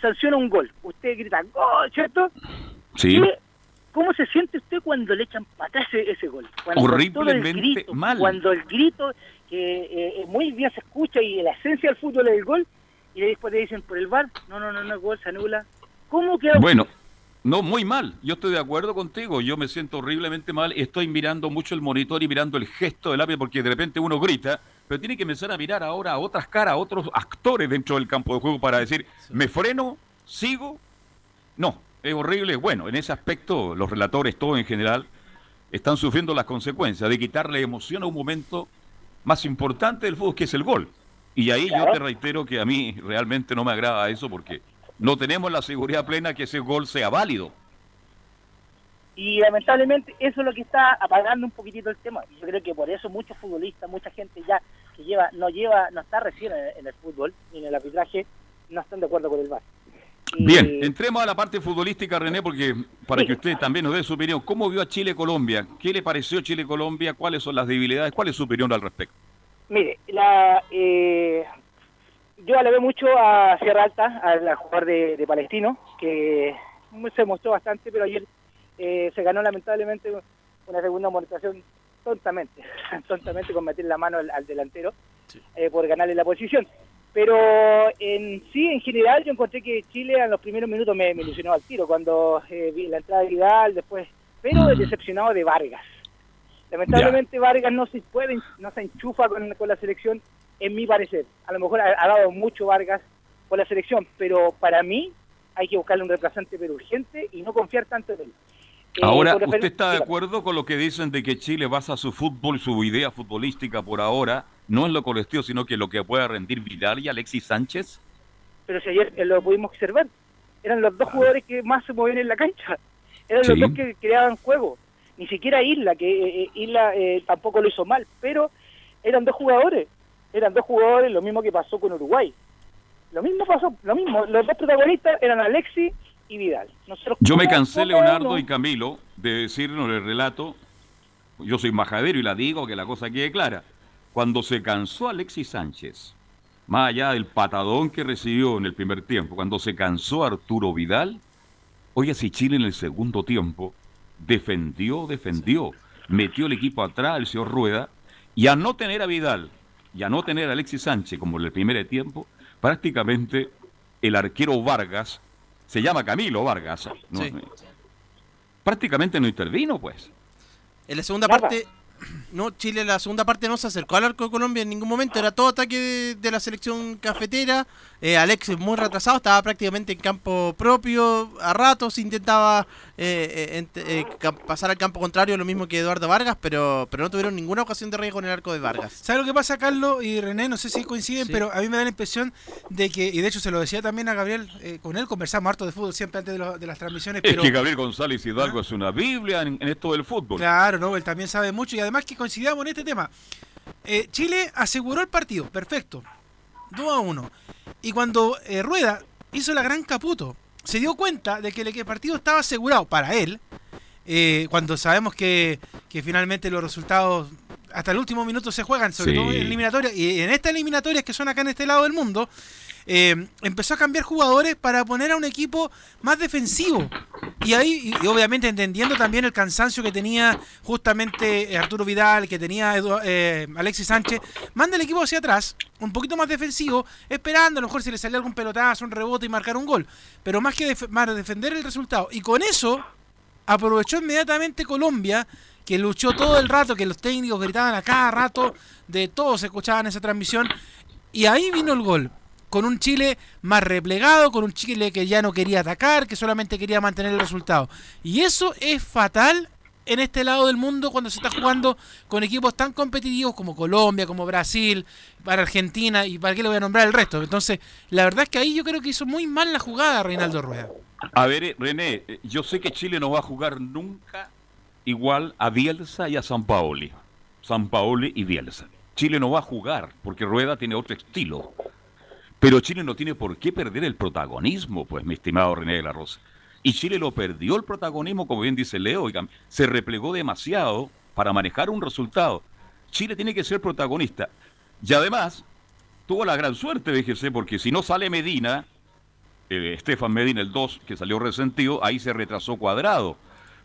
sanciona un gol, usted grita ¡Gol! ¿Cierto? Sí. ¿Qué- ¿Cómo se siente usted cuando le echan para atrás ese, ese gol? Cuando el Horriblemente grito, mal. Cuando el grito, que eh, muy bien se escucha y la esencia del fútbol es el gol, y después le dicen por el bar, no, no, no, no gol, se anula. ¿Cómo queda? Bueno, no, muy mal. Yo estoy de acuerdo contigo. Yo me siento horriblemente mal. Estoy mirando mucho el monitor y mirando el gesto del árbitro porque de repente uno grita, pero tiene que empezar a mirar ahora a otras caras, a otros actores dentro del campo de juego para decir, ¿me freno? ¿Sigo? No, es horrible. Bueno, en ese aspecto los relatores, todos en general, están sufriendo las consecuencias de quitarle emoción a un momento más importante del fútbol, que es el gol. Y ahí yo te reitero que a mí realmente no me agrada eso porque no tenemos la seguridad plena que ese gol sea válido. Y lamentablemente eso es lo que está apagando un poquitito el tema. Yo creo que por eso muchos futbolistas, mucha gente ya que lleva, no lleva, no está recién en, el fútbol ni en el arbitraje, no están de acuerdo con el VAR. Bien, entremos a la parte futbolística, René, porque para Sí. que usted también nos dé su opinión. ¿Cómo vio a Chile-Colombia? ¿Qué le pareció Chile-Colombia? ¿Cuáles son las debilidades? ¿Cuál es su opinión al respecto? Mire, la, eh, yo alabé mucho a Sierra Alta, al jugador de, de Palestino, que se mostró bastante, pero ayer eh, se ganó lamentablemente una segunda amonestación tontamente, tontamente con meter la mano al, al delantero eh, por ganarle la posición. Pero en sí, en general, yo encontré que Chile en los primeros minutos me, me ilusionó al tiro, cuando eh, vi la entrada de Vidal, después, pero decepcionado de Vargas. Lamentablemente Vargas no se puede, no se enchufa con, con la selección, en mi parecer. A lo mejor ha, ha dado mucho Vargas con la selección, pero para mí hay que buscarle un reemplazante pero urgente y no confiar tanto en él. Eh, Ahora, ¿usted está de acuerdo con lo que dicen de que Chile basa su fútbol, su idea futbolística por ahora, no en lo colectivo, sino que lo que pueda rendir Vidal y Alexis Sánchez? Pero si ayer eh, lo pudimos observar, eran los dos jugadores que más se movían en la cancha, eran Sí. los dos que creaban juego. Ni siquiera Isla, que eh, eh, Isla eh, tampoco lo hizo mal, pero eran dos jugadores, eran dos jugadores, lo mismo que pasó con Uruguay. Lo mismo pasó, lo mismo, los dos protagonistas eran Alexis y Vidal. Nosotros, Yo me ¿cómo- cansé, Leonardo y Camilo, de decirnos el relato. Yo soy majadero y la digo, que la cosa quede clara. Cuando se cansó Alexis Sánchez, más allá del patadón que recibió en el primer tiempo, cuando se cansó Arturo Vidal, oye, si Chile en el segundo tiempo defendió, defendió, metió el equipo atrás, el señor Rueda, y a no tener a Vidal y a no tener a Alexis Sánchez como en el primer tiempo, prácticamente el arquero Vargas, se llama Camilo Vargas, ¿no? Sí. prácticamente no intervino, pues. En la segunda Nada. parte, no, Chile en la segunda parte no se acercó al arco de Colombia en ningún momento, era todo ataque de, de la selección cafetera. Eh, Alexis muy retrasado, estaba prácticamente en campo propio, a ratos intentaba eh, eh, eh, pasar al campo contrario, lo mismo que Eduardo Vargas, pero, pero no tuvieron ninguna ocasión de riesgo en el arco de Vargas. ¿Sabes lo que pasa, Carlos y René? No sé si coinciden, Sí. pero a mí me da la impresión de que, y de hecho se lo decía también a Gabriel, eh, con él conversamos harto de fútbol siempre antes de, lo- de las transmisiones, Es pero que Gabriel González Hidalgo es una Biblia en, en esto del fútbol. claro, no, él también sabe mucho y además que coincidamos en este tema. Eh, Chile aseguró el partido, perfecto, 2 a 1. Y cuando eh, Rueda hizo la gran caputo, se dio cuenta de que el que el partido estaba asegurado para él, eh, cuando sabemos que, que finalmente los resultados hasta el último minuto se juegan, sobre Sí. todo en eliminatorias, y en estas eliminatorias que son acá en este lado del mundo, eh, empezó a cambiar jugadores para poner a un equipo más defensivo. Y ahí, y, obviamente entendiendo también el cansancio que tenía justamente eh, Arturo Vidal, que tenía Edu- eh, Alexis Sánchez, manda el equipo hacia atrás, un poquito más defensivo, esperando a lo mejor si le salía algún pelotazo, un rebote y marcar un gol. Pero más que más defender el resultado. Y con eso aprovechó inmediatamente Colombia, que luchó todo el rato, que los técnicos gritaban a cada rato, de todo se escuchaba en esa transmisión, y ahí vino el gol. Con un Chile más replegado, con un Chile que ya no quería atacar, que solamente quería mantener el resultado. Y eso es fatal en este lado del mundo cuando se está jugando con equipos tan competitivos como Colombia, como Brasil, para Argentina y para qué le voy a nombrar el resto. Entonces, la verdad es que ahí yo creo que hizo muy mal la jugada Reinaldo Rueda. A ver, eh, René, eh, yo sé que Chile no va a jugar nunca igual a Bielsa y a San Paoli. San Paoli y Bielsa. Chile no va a jugar porque Rueda tiene otro estilo. Pero Chile no tiene por qué perder el protagonismo, pues, mi estimado René de la Rosa. Y Chile lo perdió el protagonismo, como bien dice Leo, se replegó demasiado para manejar un resultado. Chile tiene que ser protagonista. Y además, tuvo la gran suerte, fíjese, porque si no sale Medina, eh, Estefan Medina, el 2, que salió resentido, ahí se retrasó Cuadrado.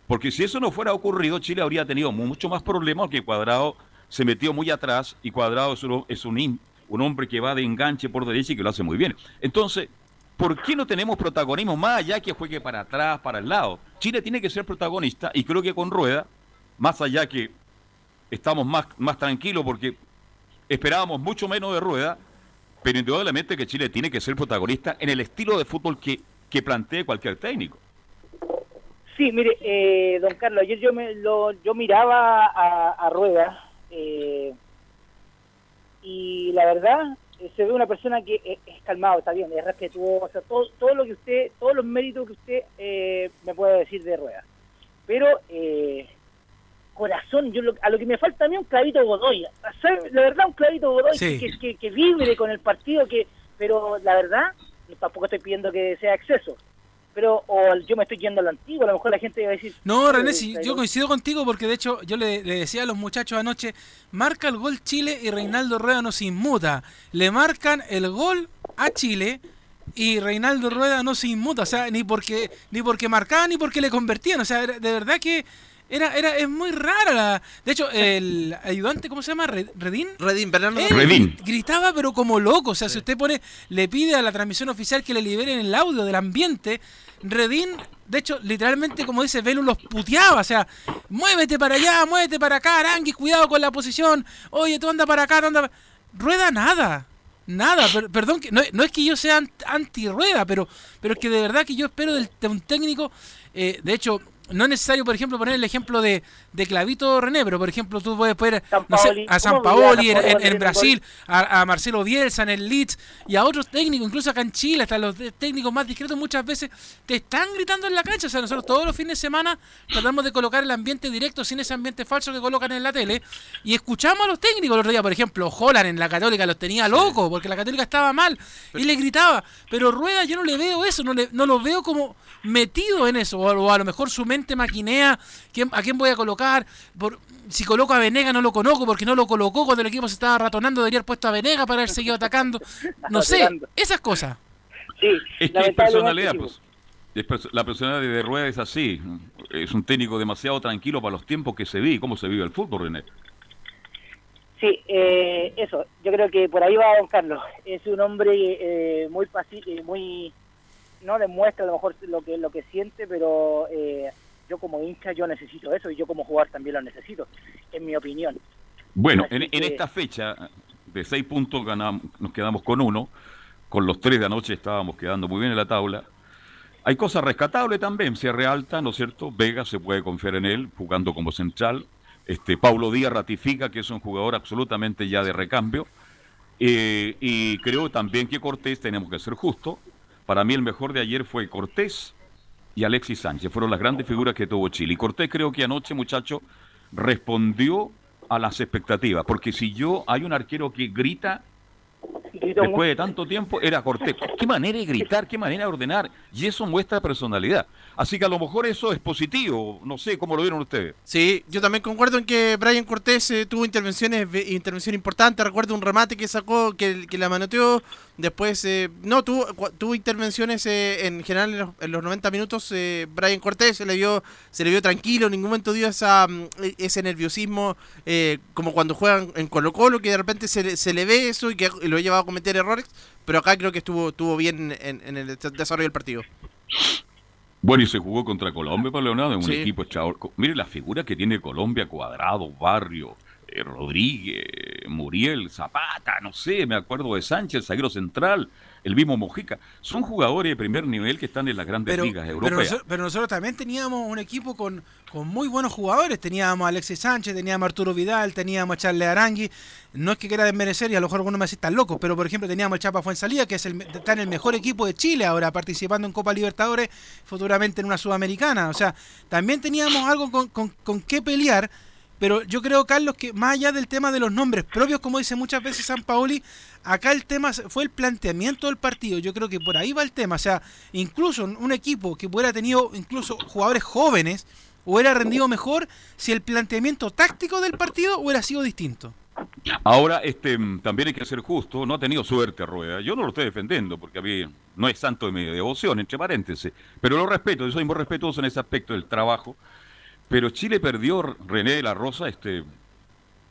Porque si eso no fuera ocurrido, Chile habría tenido mucho más problemas que Cuadrado se metió muy atrás y Cuadrado es, un, es un, un hombre que va de enganche por derecha y que lo hace muy bien. Entonces, ¿por qué no tenemos protagonismo más allá que juegue para atrás, para el lado? Chile tiene que ser protagonista y creo que con Rueda, más allá que estamos más, más tranquilos porque esperábamos mucho menos de Rueda, pero indudablemente que Chile tiene que ser protagonista en el estilo de fútbol que, que plantee cualquier técnico. Sí, mire, eh, don Carlos, ayer yo, me, lo, yo miraba a, a Rueda eh, y la verdad eh, se ve una persona que es, es, calmado, está bien, es respetuosa, todo, todo lo que usted, todos los méritos que usted eh, me puede decir de Rueda. Pero eh, corazón, yo lo, a lo que me falta a mí un clavito Godoy, la verdad un clavito Godoy Sí. que, que, que vibre con el partido, que pero la verdad tampoco estoy pidiendo que sea exceso. Pero o yo me estoy yendo a lo antiguo, a lo mejor la gente va a decir... No, René, pero- yo coincido contigo porque de hecho yo le, le decía a los muchachos anoche, marca el gol Chile y Reinaldo Rueda no se inmuta. Le marcan el gol a Chile y Reinaldo Rueda no se inmuta, o sea, ni porque ni porque marcaba ni porque le convertían, o sea, de verdad que era era es muy rara la De hecho, el ayudante, ¿cómo se llama? Red- Redín. Redín, Bernardo. Él Redín. Gritaba pero como loco, o sea, si usted pone, le pide a la transmisión oficial que le liberen el audio del ambiente, Redín, de hecho, literalmente, como dice Velu, los puteaba, o sea, muévete para allá, muévete para acá, Arangui, cuidado con la posición, oye, tú anda para acá, tú anda para... Rueda nada, nada, per- perdón, que no, no es que yo sea ant- anti-rueda, pero, pero es que de verdad que yo espero del- de un técnico, eh, de hecho... No es necesario, por ejemplo, poner el ejemplo de, de Clavito René, pero por ejemplo tú puedes poner no sé, Sampaoli, a San ¿cómo olvidar a Paoli en, en- Brasil, a, a Marcelo Bielsa en el Leeds y a otros técnicos, incluso acá en Chile, hasta los técnicos más discretos muchas veces te están gritando en la cancha. O sea, nosotros todos los fines de semana tratamos de colocar el ambiente directo sin ese ambiente falso que colocan en la tele y escuchamos a los técnicos. El otro día, por ejemplo, Holland en la Católica los tenía locos porque la Católica estaba mal y le gritaba, pero Rueda yo no le veo eso, no, le, no lo veo como metido en eso, o, o a lo mejor su mente maquinea quién- a quién voy a colocar, por, si coloco a Venega no lo conozco porque no lo colocó cuando el equipo se estaba ratonando, debería haber puesto a Venega para haber seguido atacando. No sé, esas cosas. Sí, Es que es lamentablemente personalidad, pues. Es perso- la personalidad de Rueda es así. Es un técnico demasiado tranquilo para los tiempos que se vive. ¿Cómo se vive el fútbol, René? Sí, eh, eso, yo creo que por ahí va Don Carlos. Es un hombre eh, muy pacífico, muy no demuestra a lo mejor lo que lo que siente, pero eh, yo como hincha yo necesito eso y yo como jugador también lo necesito, en mi opinión. Bueno, en, esta fecha de seis puntos ganamos, nos quedamos con uno. Con los tres de anoche estábamos quedando muy bien en la tabla. Hay cosas rescatables también. Cierre alta, ¿no es cierto? Vega se puede confiar en él, jugando como central. Este, Paulo Díaz ratifica que es un jugador absolutamente ya de recambio. Eh, y creo también que Cortés, tenemos que ser justos. Para mí el mejor de ayer fue Cortés y Alexis Sánchez. Fueron las grandes figuras que tuvo Chile. Y Cortés creo que anoche, muchacho, respondió a las expectativas. Porque si yo, hay un arquero que grita Grito después de tanto tiempo, era Cortés. Qué manera de gritar, qué manera de ordenar. Y eso muestra personalidad. Así que a lo mejor eso es positivo. No sé cómo lo vieron ustedes. Sí, yo también concuerdo en que Brian Cortés eh, tuvo intervenciones ve- intervención importante. Recuerdo un remate que sacó, que, que la manoteó. Después, eh, no, tuvo, tuvo intervenciones eh, en general en los, en los 90 minutos. eh, Brian Cortés se le vio se le vio tranquilo, en ningún momento dio esa, mm, e- ese nerviosismo eh, como cuando juegan en Colo Colo, que de repente se, le- se le ve eso y que lo ha llevado a cometer errores. Pero acá creo que estuvo, estuvo bien en, en el desarrollo del partido. Bueno, y se jugó contra Colombia, para Leonardo, en un Sí. equipo echador. Mire la figura que tiene Colombia, Cuadrado, Barrio, Rodríguez, Muriel, Zapata, no sé, me acuerdo de Sánchez, zaguero central, el mismo Mojica. Son jugadores de primer nivel que están en las grandes Pero, ligas pero, europeas. noso- pero nosotros también teníamos un equipo con, con muy buenos jugadores. Teníamos a Alexis Sánchez, teníamos a Arturo Vidal, teníamos a Charles Arangui. No es que quiera desmerecer y a lo mejor algunos me decís tan locos, pero por ejemplo teníamos al Chapa Fuensalía, que es el, está en el mejor equipo de Chile ahora, participando en Copa Libertadores, futuramente en una Sudamericana. O sea, también teníamos algo con, con, con qué pelear. Pero yo creo, Carlos, que más allá del tema de los nombres propios, como dice muchas veces San Paoli, acá el tema fue el planteamiento del partido. Yo creo que por ahí va el tema. O sea, incluso un equipo que hubiera tenido incluso jugadores jóvenes, hubiera rendido mejor si el planteamiento táctico del partido hubiera sido distinto. Ahora, este, también hay que ser justo, no ha tenido suerte Rueda. Yo no lo estoy defendiendo porque a mí no es santo de mi devoción, entre paréntesis. Pero lo respeto, yo soy muy respetuoso en ese aspecto del trabajo. Pero Chile perdió René de la Rosa este,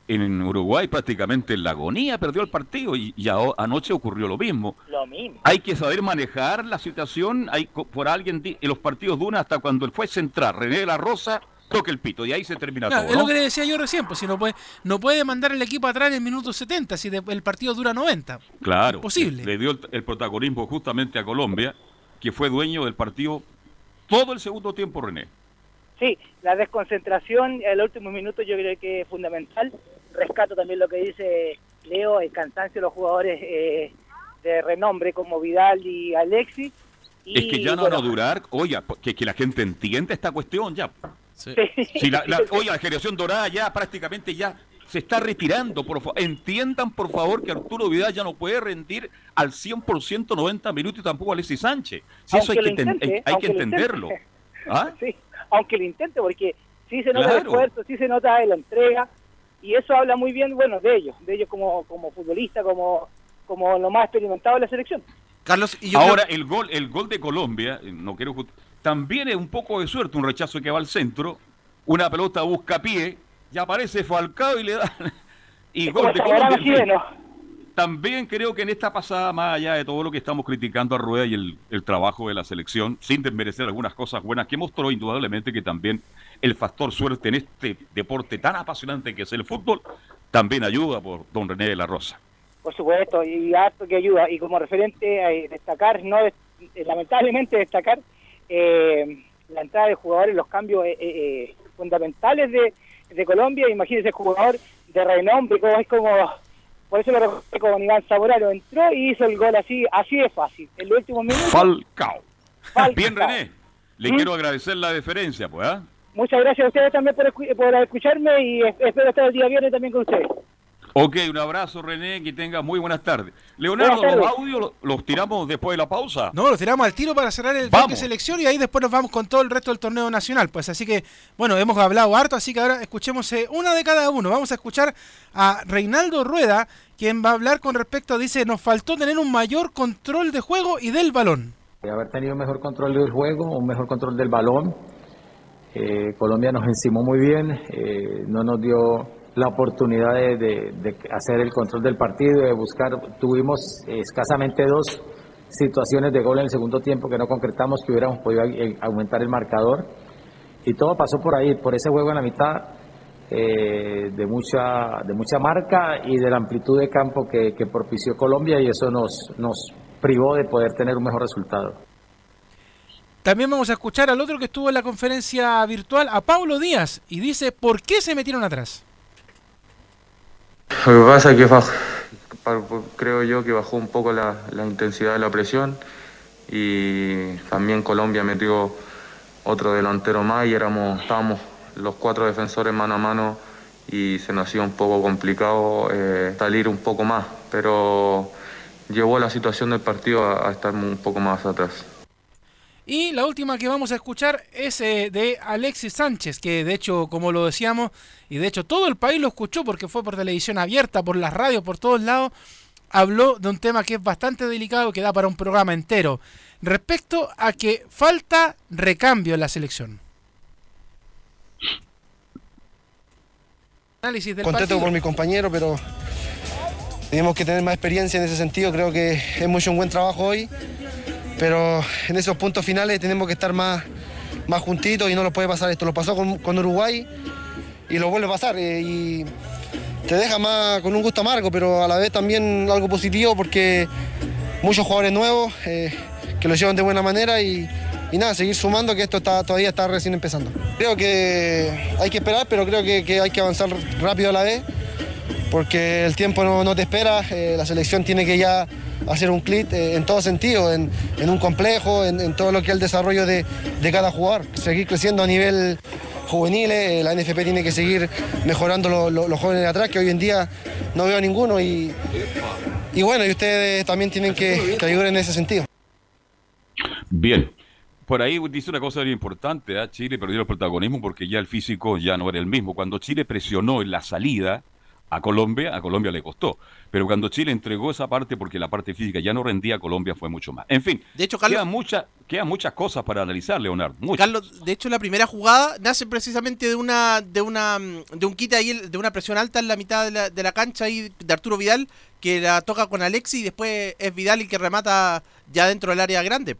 en Uruguay prácticamente en la agonía, perdió el partido y, y a- anoche ocurrió lo mismo. Lo mismo. Hay que saber manejar la situación. Hay por alguien en los partidos de una hasta cuando él fue central, René de la Rosa toque el pito y ahí se termina Claro, todo. es ¿no? lo que le decía yo recién, pues si no puede, no puede mandar el equipo atrás en el minuto 70, si de- el partido dura 90. Claro, Imposible. le dio el, el protagonismo justamente a Colombia, que fue dueño del partido todo el segundo tiempo, René. Sí, la desconcentración el último minuto yo creo que es fundamental. Rescato también lo que dice Leo, el cansancio de los jugadores eh, de renombre como Vidal y Alexis. Y, es que ya no bueno, van a durar, oiga, que, que la gente entienda esta cuestión ya. Sí. Si la, la- oiga, la generación dorada ya prácticamente ya se está retirando, por favor. Entiendan, por favor, que Arturo Vidal ya no puede rendir al 100% 90 minutos y tampoco Alexis Sánchez. Si eso hay que, intente, hay- hay que entenderlo. ¿Ah? Sí, aunque lo intente, porque sí se nota el esfuerzo, sí se nota la entrega, y eso habla muy bien, bueno, de ellos, de ellos como, como futbolista, como, como lo más experimentado de la selección. Carlos, y yo Ahora, creo- el gol el gol de Colombia, eh, no quiero just- también es un poco de suerte, un rechazo que va al centro, una pelota busca pie, ya aparece Falcao y le da. Y Es gol de Colombia. También creo que en esta pasada, más allá de todo lo que estamos criticando a Rueda y el, el trabajo de la selección, sin desmerecer algunas cosas buenas que mostró, indudablemente que también el factor suerte en este deporte tan apasionante que es el fútbol, también ayuda por don René de la Rosa. Por supuesto, y harto que ayuda. Y como referente, a destacar, no eh, lamentablemente destacar eh, la entrada de jugadores, los cambios eh, eh, fundamentales de, de Colombia. Imagínense, jugador de renombre, como es como. Por eso lo recuerdo con Iván Zamorano. Entró y hizo el gol así, así de fácil. En los últimos minutos. Falcao. Falcao. Bien, René. Le ¿Mm? quiero agradecer la deferencia, pues, ¿ah? Muchas gracias a ustedes también por, escu- por escucharme y es- espero estar el día viernes también con ustedes. Ok, un abrazo, René, que tenga muy buenas tardes. Leonardo, Buenas los audios los, los tiramos después de la pausa. No, lo tiramos al tiro para cerrar el bloque selección y ahí después nos vamos con todo el resto del torneo nacional. Pues así que, bueno, hemos hablado harto, así que ahora escuchemos eh, una de cada uno. Vamos a escuchar a Reinaldo Rueda, quien va a hablar con respecto, dice, nos faltó tener un mayor control de juego y del balón. de haber tenido un mejor control del juego, un mejor control del balón. Eh, Colombia nos encimó muy bien, eh, no nos dio la oportunidad de, hacer el control del partido, de buscar. Tuvimos escasamente dos situaciones de gol en el segundo tiempo que no concretamos, que hubiéramos podido eh, aumentar el marcador. Y todo pasó por ahí, por ese juego en la mitad. eh, de mucha de mucha marca y de la amplitud de campo que, que propició Colombia y eso nos, nos privó de poder tener un mejor resultado. También vamos a escuchar al otro que estuvo en la conferencia virtual, a Pablo Díaz, y dice, ¿por qué se metieron atrás? Lo que pasa es que baj- pa- creo yo que bajó un poco la, intensidad de la presión y también Colombia metió otro delantero más y éramos, estábamos los cuatro defensores mano a mano y se nos hacía un poco complicado eh, salir un poco más, pero llevó la situación del partido a estar un poco más atrás. Y la última que vamos a escuchar es eh, de Alexis Sánchez, que de hecho, como lo decíamos, y de hecho todo el país lo escuchó porque fue por televisión abierta, por las radios, por todos lados, habló de un tema que es bastante delicado, que da para un programa entero, respecto a que falta recambio en la selección. Análisis del contento partido. por mi compañero, pero tenemos que tener más experiencia en ese sentido. Creo que hemos hecho un buen trabajo hoy pero en esos puntos finales tenemos que estar más, más juntitos y no nos puede pasar esto. Lo pasó con, con Uruguay y lo vuelve a pasar. eh, y te deja más con un gusto amargo, pero a la vez también algo positivo porque muchos jugadores nuevos eh, que lo llevan de buena manera y, nada, seguir sumando que esto está, todavía está recién empezando. Creo que hay que esperar, pero creo que, que hay que avanzar rápido a la vez porque el tiempo no, no te espera, eh, la selección tiene que ya hacer un clic eh, en todo sentido, en, en un complejo, en, todo lo que es el desarrollo de, de cada jugador, seguir creciendo a nivel juvenil, eh, la NFP tiene que seguir mejorando lo- lo- los jóvenes de atrás, que hoy en día no veo a ninguno y, y bueno, y ustedes también tienen que, que ayudar en ese sentido. Bien. Por ahí dice una cosa bien importante, ¿ah? Chile perdió el protagonismo porque ya el físico ya no era el mismo. Cuando Chile presionó en la salida a Colombia, a Colombia le costó. Pero cuando Chile entregó esa parte porque la parte física ya no rendía, a Colombia fue mucho más. En fin, De hecho, Carlos- quedan, muchas quedan muchas cosas para analizar, Leonardo. Muchas. Carlos, de hecho la primera jugada nace precisamente de una de una de un quite ahí de una presión alta en la mitad de la, de la cancha ahí de Arturo Vidal que la toca con Alexi y después es Vidal el que remata ya dentro del área grande.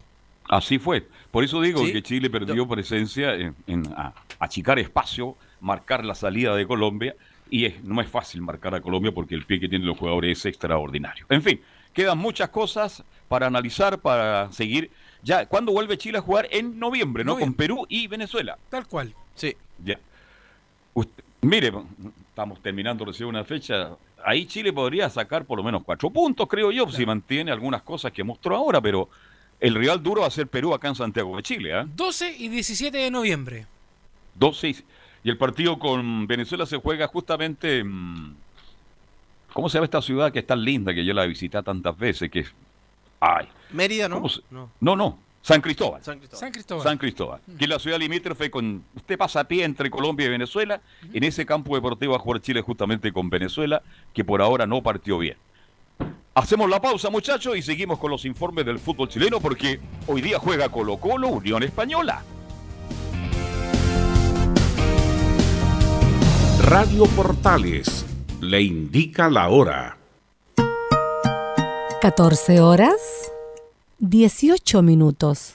Así fue. Por eso digo Sí. que Chile perdió presencia en, en a- achicar espacio, marcar la salida de Colombia. Y es- no es fácil marcar a Colombia porque el pie que tienen los jugadores es extraordinario. En fin, quedan muchas cosas para analizar, para seguir. Ya, ¿cuándo vuelve Chile a jugar? En noviembre, ¿no? Con Perú y Venezuela. Tal cual. Sí. Ya. Usted- mire, estamos terminando recién una fecha. Ahí Chile podría sacar por lo menos cuatro puntos, creo yo, si mantiene algunas cosas que mostró ahora, pero el rival duro va a ser Perú acá en Santiago de Chile, ¿ah? 12 y 17 de noviembre. 12 y el partido con Venezuela se juega justamente mm, ¿Cómo se llama esta ciudad que es tan linda que yo la visité tantas veces que es ay, Mérida, ¿no? ¿cómo se- No. no, no, San Cristóbal. San Cristóbal. San Cristóbal. San Cristóbal, que es la ciudad limítrofe con usted pasa a pie entre Colombia y Venezuela, en ese campo deportivo va a jugar Chile justamente con Venezuela, que por ahora no partió bien. Hacemos la pausa, muchachos, y seguimos con los informes del fútbol chileno porque hoy día juega Colo Colo Unión Española. Radio Portales le indica la hora. 14 horas 18 minutos.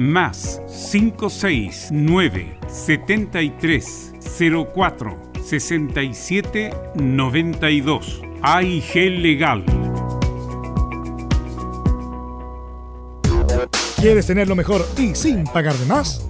más 569 73 04 67 92 AIG Legal. ¿Quieres tener lo mejor y sin pagar de más?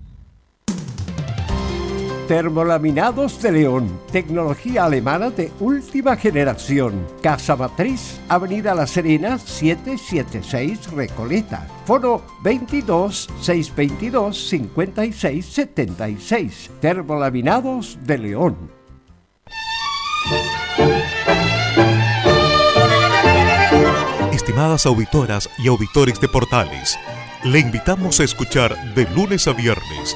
Termolaminados de León, tecnología alemana de última generación. Casa Matriz, Avenida La Serena, 776 Recoleta. Foro 22 622 56 76. Termolaminados de León. Estimadas auditoras y auditores de Portales, Le invitamos a escuchar de lunes a viernes,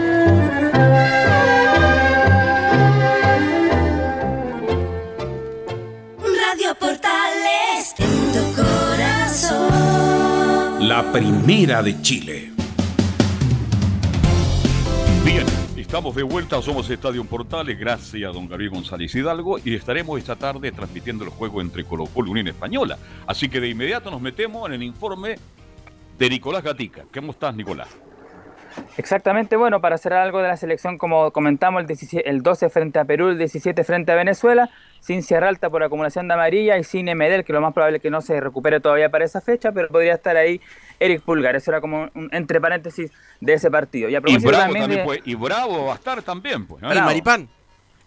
Primera de Chile. Bien, estamos de vuelta, somos Estadio Portales, gracias a don Gabriel González Hidalgo y estaremos esta tarde transmitiendo el juego entre Colo Colo y Unión Española. Así que de inmediato nos metemos en el informe de Nicolás Gatica. ¿Cómo estás, Nicolás? Exactamente, bueno, para hacer algo de la selección, como comentamos, el, 17 el 12 frente a Perú, el 17 frente a Venezuela, sin Sierra Alta por acumulación de amarilla y sin Medel, que lo más probable es que no se recupere todavía para esa fecha, pero podría estar ahí Eric Pulgar. Eso era como un entre paréntesis de ese partido. Y, a y Bravo también, también de... fue, y Bravo va a estar también. Pues, ¿no? Y Maripán.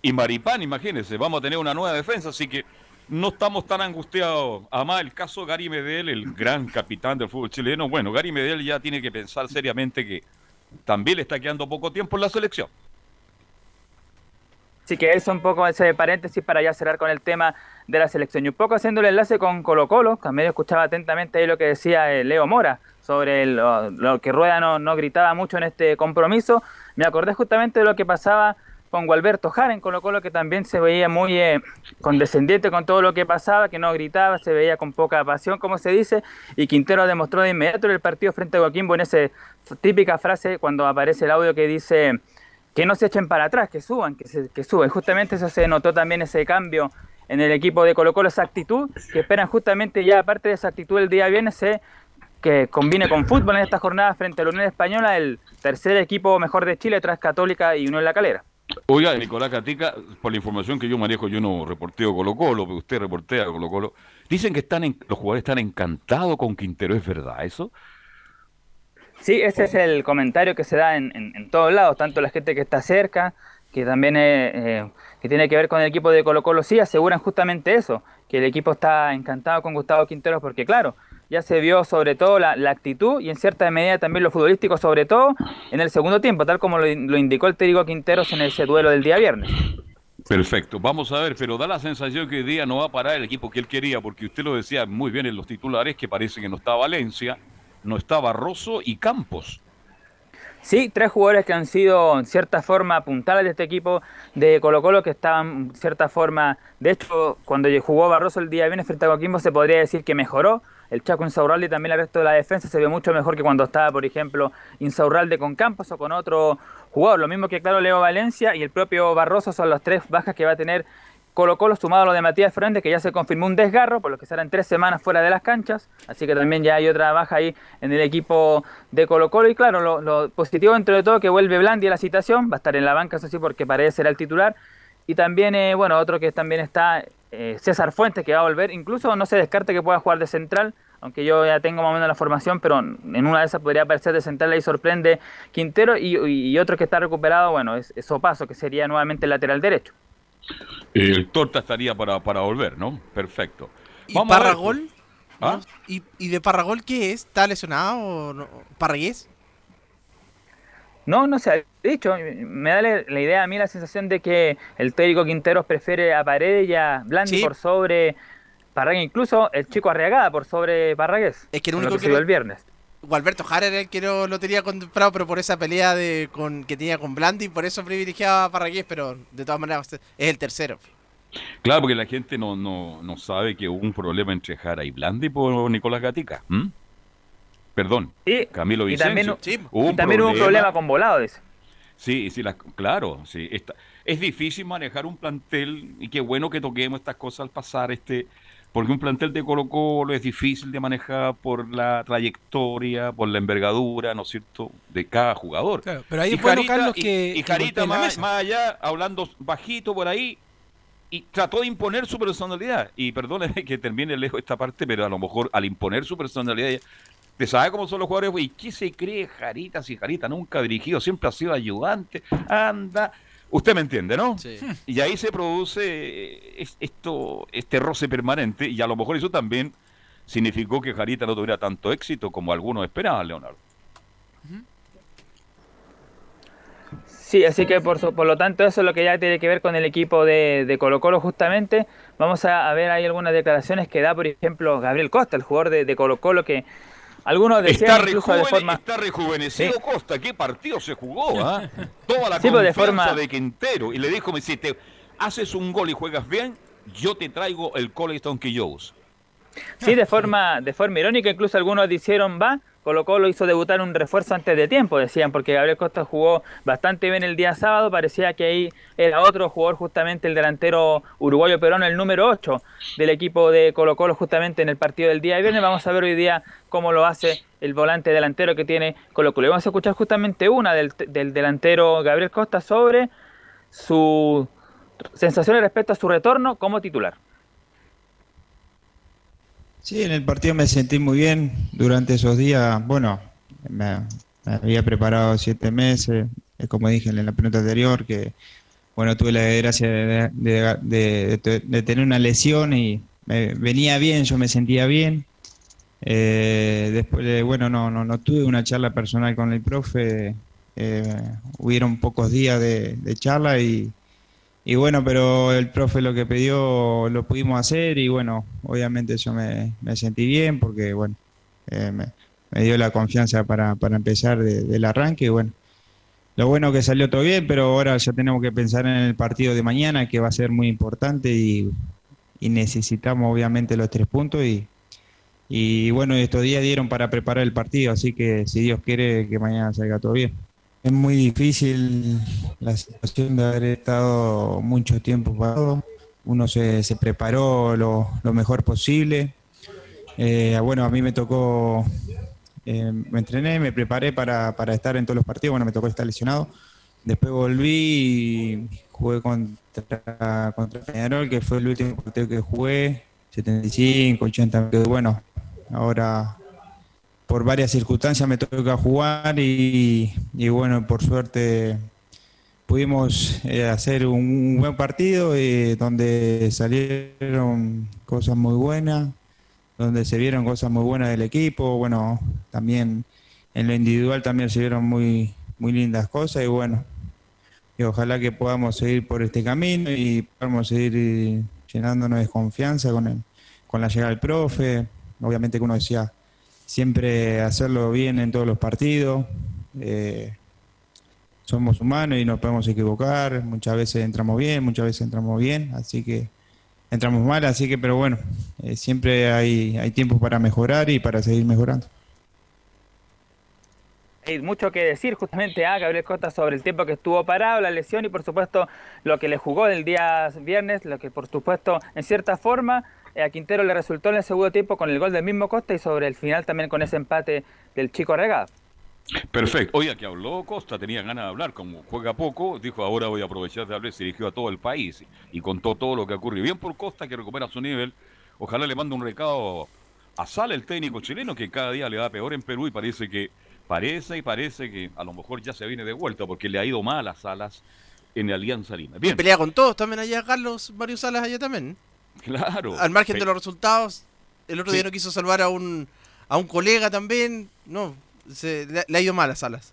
Y Maripán, imagínense, vamos a tener una nueva defensa, así que no estamos tan angustiados. Además, el caso Gary Medel, el gran capitán del fútbol chileno, bueno, Gary Medel ya tiene que pensar seriamente que también le está quedando poco tiempo en la selección. Así que eso un poco ese paréntesis para ya cerrar con el tema de la selección. Y un poco haciendo el enlace con Colo Colo, también escuchaba atentamente ahí lo que decía eh, Leo Mora sobre lo, lo, que Rueda no, no gritaba mucho en este compromiso. Me acordé justamente de lo que pasaba con Gualberto Jara en Colo Colo, que también se veía muy eh, condescendiente con todo lo que pasaba, que no gritaba, se veía con poca pasión, como se dice, y Quintero demostró de inmediato en el partido frente a Coquimbo en esa típica frase cuando aparece el audio que dice que no se echen para atrás, que suban, que, se, que suban. Justamente eso se notó también ese cambio en el equipo de Colo Colo, esa actitud, que esperan justamente ya, aparte de esa actitud el día viernes, se que combine con fútbol en esta jornada frente a la Unión Española, el tercer equipo mejor de Chile tras Católica y Unión La Calera. Oiga, Nicolás Catica, por la información que yo manejo, yo no reporteo Colo Colo, pero usted reportea Colo Colo. Dicen que están en, los jugadores están encantados con Quintero, ¿es verdad eso? Sí, ese es el comentario que se da en, en, en todos lados, tanto la gente que está cerca, que también eh, eh, que tiene que ver con el equipo de Colo Colo, sí aseguran justamente eso, que el equipo está encantado con Gustavo Quintero, porque claro, ya se vio sobre todo la, la, actitud y en cierta medida también lo futbolístico, sobre todo en el segundo tiempo, tal como lo, lo indicó el técnico Quinteros en ese duelo del día viernes. Perfecto, vamos a ver, pero da la sensación que hoy día no va a parar el equipo que él quería, porque usted lo decía muy bien en los titulares, que parece que no está Valencia, no está Barroso y Campos. Sí, tres jugadores que han sido en cierta forma puntales de este equipo de Colo Colo que estaban en cierta forma, de hecho cuando jugó Barroso el día viernes frente a Coquimbo se podría decir que mejoró, el Chaco Insaurralde y también el resto de la defensa se vio mucho mejor que cuando estaba, por ejemplo, Insaurralde con Campos o con otro jugador. Lo mismo que, claro, Leo Valencia y el propio Barroso son las tres bajas que va a tener Colo Colo, sumado a lo de Matías Fernández, que ya se confirmó un desgarro, por lo que serán tres semanas fuera de las canchas. Así que también ya hay otra baja ahí en el equipo de Colo Colo. Y claro, lo, lo positivo dentro de todo que vuelve Blandi a la citación, va a estar en la banca, eso sí, porque parece ser el titular. Y también, eh, bueno, otro que también está, eh, César Fuentes, que va a volver. Incluso no se descarte que pueda jugar de central, aunque yo ya tengo más o menos la formación, pero en una de esas podría aparecer de central, ahí sorprende Quintero. Y, y, y otro que está recuperado, bueno, es, es Opaso, que sería nuevamente el lateral derecho. El Torta estaría para, para volver, ¿no? Perfecto. ¿Y Vamos Parragol? ¿Ah? ¿Y, ¿Y, de Parragol qué es? ¿Está lesionado o no? ¿Parragués? No, no se ha dicho. Me da la idea a mí la sensación de que el técnico Quinteros prefiere a Paredes y a Blandi sí. por sobre Parragués. Incluso el chico Arriagada por sobre Parragués. Es que el único que, que lo... el viernes. Gualberto Jara era el que no lo tenía comprado, pero por esa pelea de con que tenía con Blandi, por eso privilegiaba a Parragués, pero de todas maneras es el tercero. Claro, porque la gente no, no, no sabe que hubo un problema entre Jara y Blandi por Nicolás Gatica. ¿Mm? Perdón, sí, Camilo Vicencio. Y también, sí. hubo, y también problema. hubo un problema con volado. Dice. Sí, sí, la, claro, sí. Está, es difícil manejar un plantel y qué bueno que toquemos estas cosas al pasar este porque un plantel de Colo Colo es difícil de manejar por la trayectoria, por la envergadura, ¿no es cierto?, de cada jugador. Claro, pero ahí bueno, Jarita, Carlos, que... Y, y Jarita más, más, allá, hablando bajito por ahí, y trató de imponer su personalidad. Y perdóneme que termine lejos esta parte, pero a lo mejor al imponer su personalidad Usted sabe cómo son los jugadores, ¿y qué se cree Jarita si Jarita nunca ha dirigido, siempre ha sido ayudante? Anda. Usted me entiende, ¿no? Sí. Y ahí se produce eh, es- esto, este roce permanente, y a lo mejor eso también significó que Jarita no tuviera tanto éxito como algunos esperaban, Leonardo. Sí, así que por, su- por lo tanto eso es lo que ya tiene que ver con el equipo de, de Colo Colo justamente. Vamos a, a ver ahí algunas declaraciones que da, por ejemplo, Gabriel Costa, el jugador de, de Colo Colo, que algunos decían Está, incluso de forma... está rejuvenecido Sí. Costa, ¿qué partido se jugó? ah? Toda la Sí, pues, de forma- de Quintero. Y le dijo, me si te haces un gol y juegas bien, yo te traigo el Coleston Quillos. Sí, de forma, de forma irónica, incluso algunos dijeron, va, Colo Colo hizo debutar un refuerzo antes de tiempo, decían, porque Gabriel Costa jugó bastante bien el día sábado, parecía que ahí era otro jugador, justamente el delantero uruguayo peruano, el número 8 del equipo de Colo Colo, justamente en el partido del día de viernes. Vamos a ver hoy día cómo lo hace el volante delantero que tiene Colo Colo. Y vamos a escuchar justamente una del, del delantero Gabriel Costa sobre su sensaciones respecto a su retorno como titular. Sí, en el partido me sentí muy bien durante esos días. Bueno, me, había preparado siete meses, eh, como dije en la pregunta anterior, que bueno, tuve la desgracia de, de- tener una lesión y me venía bien, yo me sentía bien. Eh, después, de- bueno, no, no, no tuve una charla personal con el profe, eh, hubieron pocos días de charla y, y bueno, pero el profe lo que pidió lo pudimos hacer y bueno, obviamente yo me, sentí bien porque bueno, eh, me, me dio la confianza para, para empezar de- del arranque y bueno, lo bueno que salió todo bien, pero ahora ya tenemos que pensar en el partido de mañana que va a ser muy importante y, y necesitamos obviamente los tres puntos y, y bueno, estos días dieron para preparar el partido, así que si Dios quiere que mañana salga todo bien. Es muy difícil la situación de haber estado mucho tiempo parado. Uno se, se preparó lo, lo mejor posible. Eh, bueno, a mí me tocó, eh, me entrené, me preparé para, para estar en todos los partidos. Bueno, me tocó estar lesionado. Después volví y jugué contra, contra Peñarol, que fue el último partido que jugué. 75, 80. que Bueno, ahora por varias circunstancias me toca jugar y, y bueno, por suerte pudimos eh, hacer un, buen partido eh, donde salieron cosas muy buenas, donde se vieron cosas muy buenas del equipo, bueno, también en lo individual también se vieron muy, muy lindas cosas y bueno, y ojalá que podamos seguir por este camino y podamos seguir eh, llenándonos de confianza con, el, con la llegada del profe, obviamente que uno decía siempre hacerlo bien en todos los partidos. eh, somos humanos y nos podemos equivocar. Muchas veces entramos bien, muchas veces entramos bien, así que entramos mal, así que, pero bueno, eh, siempre hay, hay tiempo para mejorar y para seguir mejorando. Hay mucho que decir justamente a Gabriel Costa sobre el tiempo que estuvo parado, la lesión y por supuesto lo que le jugó el día viernes, lo que por supuesto en cierta forma a Quintero le resultó en el segundo tiempo con el gol del mismo Costa y sobre el final también con ese empate del chico Regada. Perfecto. Oiga, que habló Costa, tenía ganas de hablar, como juega poco, dijo ahora voy a aprovechar de hablar, se dirigió a todo el país y contó todo lo que ocurrió. Bien por Costa que recupera su nivel. Ojalá le mande un recado a Sala, el técnico chileno, que cada día le va peor en Perú y parece que, parece y parece que a lo mejor ya se viene de vuelta porque le ha ido mal a Salas en Alianza Lima. Bien, Pelea con todos también allá, Carlos, varios salas allá también. Claro. Al margen de los resultados, el otro Sí. día no quiso salvar a un, a un colega también. No, se, le, le ha ido mal a Salas.